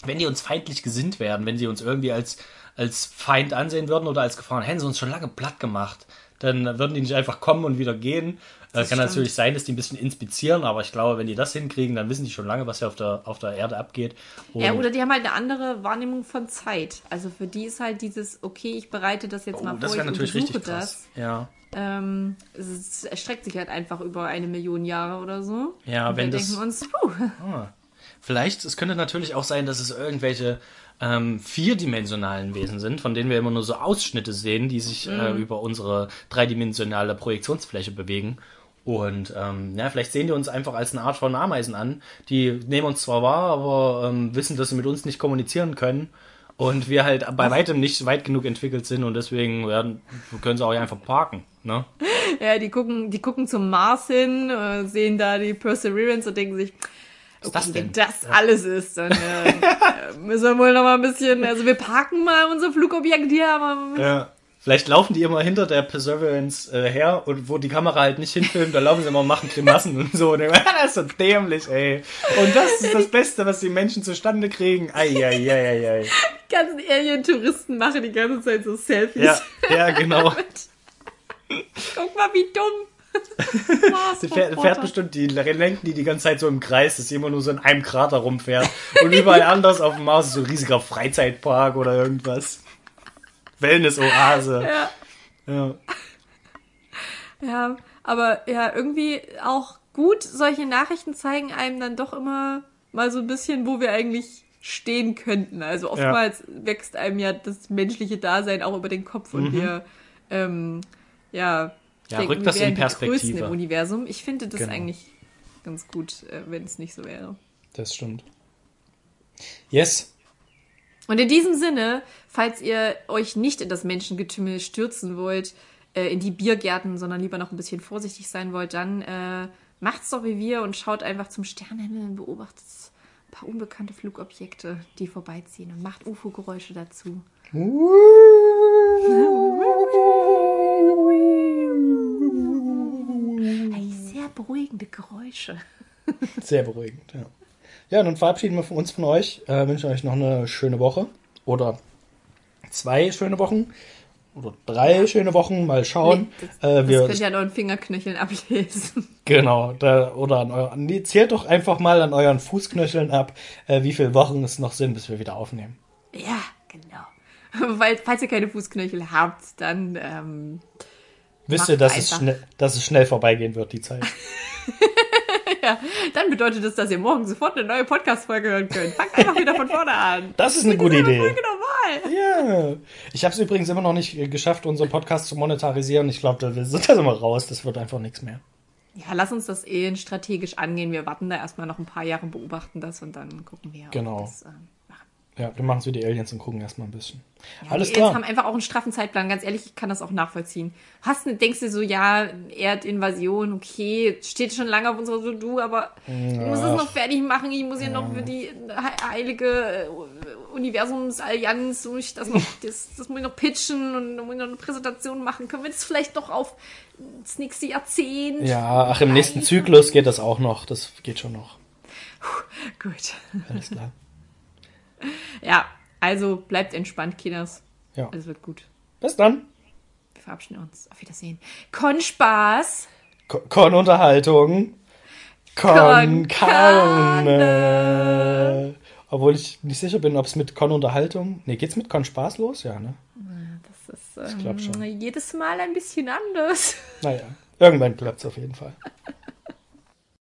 wenn die uns feindlich gesinnt werden, wenn sie uns irgendwie als, als Feind ansehen würden oder als Gefahr, hätten sie uns schon lange platt gemacht. dann würden die nicht einfach kommen und wieder gehen. Äh, kann stimmt. natürlich sein, dass die ein bisschen inspizieren, aber ich glaube, wenn die das hinkriegen, dann wissen die schon lange, was hier auf der, auf der Erde abgeht. Und Ja, oder die haben halt eine andere Wahrnehmung von Zeit. Also für die ist halt dieses, okay, ich bereite das jetzt oh, mal das vor, wäre ich natürlich richtig krass. Ja. das. Ähm, es, ist- es erstreckt sich halt einfach über eine Million Jahre oder so. Ja, Und wenn wir das- denken uns, puh, Ah. Vielleicht, es könnte natürlich auch sein, dass es irgendwelche ähm, vierdimensionalen Wesen sind, von denen wir immer nur so Ausschnitte sehen, die sich äh, über unsere dreidimensionale Projektionsfläche bewegen. Und ähm, ja, vielleicht sehen die uns einfach als eine Art von Ameisen an. Die nehmen uns zwar wahr, aber ähm, wissen, dass sie mit uns nicht kommunizieren können. Und wir halt bei weitem nicht weit genug entwickelt sind und deswegen werden, können sie auch einfach parken. Ne? ja, die gucken, die gucken zum Mars hin, äh, sehen da die Perseverance und denken sich, Was ist das wenn denn? das alles ist, dann äh, müssen wir wohl noch mal ein bisschen, also wir parken mal unser Flugobjekt hier, aber Ja. Vielleicht laufen die immer hinter der Perseverance äh, her und wo die Kamera halt nicht hinfilmt, da laufen sie immer und machen Grimassen und so. Und meine, das ist so dämlich, ey. Und das ist das Beste, was die Menschen zustande kriegen. Eieieiei. die ganzen Alien-Touristen machen die ganze Zeit so Selfies. Ja, ja, genau. Guck mal, wie dumm. Sie fährt, fährt bestimmt, die lenken die die ganze Zeit so im Kreis, dass sie immer nur so in einem Krater rumfährt. Und überall anders auf dem Mars ist so ein riesiger Freizeitpark oder irgendwas. Wellness-Oase. Ja. Ja. Ja, aber ja, irgendwie auch gut, solche Nachrichten zeigen einem dann doch immer mal so ein bisschen, wo wir eigentlich stehen könnten. Also oftmals wächst einem ja das menschliche Dasein auch über den Kopf und wir, ähm, ja, Ja, rückt das in wären die Größten Perspektive. im Universum. Ich finde das Genau. eigentlich ganz gut, äh, wenn es nicht so wäre. Das stimmt. Yes. Und in diesem Sinne, falls ihr euch nicht in das Menschengetümmel stürzen wollt, äh, in die Biergärten, sondern lieber noch ein bisschen vorsichtig sein wollt, dann äh, macht's doch wie wir und schaut einfach zum Sternenhimmel und beobachtet ein paar unbekannte Flugobjekte, die vorbeiziehen und macht UFO-Geräusche dazu. Hey, sehr beruhigende Geräusche. Sehr beruhigend, ja. Ja, dann verabschieden wir von uns von euch. Äh, wünschen euch noch eine schöne Woche. Oder zwei schöne Wochen. Oder drei schöne Wochen. Mal schauen. das, äh, das wir, könnt ihr an euren Fingerknöcheln ablesen. Genau, da, oder an euren, nee, zählt doch einfach mal an euren Fußknöcheln ab, äh, wie viele Wochen es noch sind, bis wir wieder aufnehmen. Ja, genau. Weil, falls ihr keine Fußknöchel habt, dann ähm, Wisst ihr, dass es, schnell, dass es schnell vorbeigehen wird, die Zeit. Dann bedeutet das, dass ihr morgen sofort eine neue Podcast-Folge hören könnt. Fangt einfach wieder von vorne an. Das ist eine gute Idee. Folge normal. Ja. Ich habe es übrigens immer noch nicht äh, geschafft, unseren Podcast zu monetarisieren. Ich glaube, da sind das immer raus. Das wird einfach nichts mehr. Ja, lass uns das eh strategisch angehen. Wir warten da erstmal noch ein paar Jahre, beobachten das und dann gucken wir. ob Genau. wir Das, ähm. Ja, wir machen es wie die Aliens und gucken erstmal ein bisschen. Ja, Alles die Aliens klar. haben einfach auch einen straffen Zeitplan. Ganz ehrlich, ich kann das auch nachvollziehen. Hast, du- denkst du so, ja, Erdinvasion, okay, steht schon lange auf unserer To-Do, aber ich muss es noch fertig machen. Ich muss ja noch für die he- heilige äh, Universumsallianz, muss ich das noch, das, das muss ich noch pitchen und dann muss ich noch eine Präsentation machen. Können wir das vielleicht noch auf das nächste Jahrzehnt? Ja, ach, im nächsten Zyklus geht das auch noch. Das geht schon noch. Gut. Alles klar. Ja, also bleibt entspannt, Kinders. Ja. Alles wird gut. Bis dann. Wir verabschieden uns. Auf Wiedersehen. Kon Spaß. Ko- Con-Unterhaltung. Con Con Carne. Obwohl ich nicht sicher bin, ob es mit Con-Unterhaltung. Nee, geht's mit Con Spaß los? Ja, ne? Das ist ähm, schon. jedes Mal ein bisschen anders. Naja, irgendwann klappt's auf jeden Fall.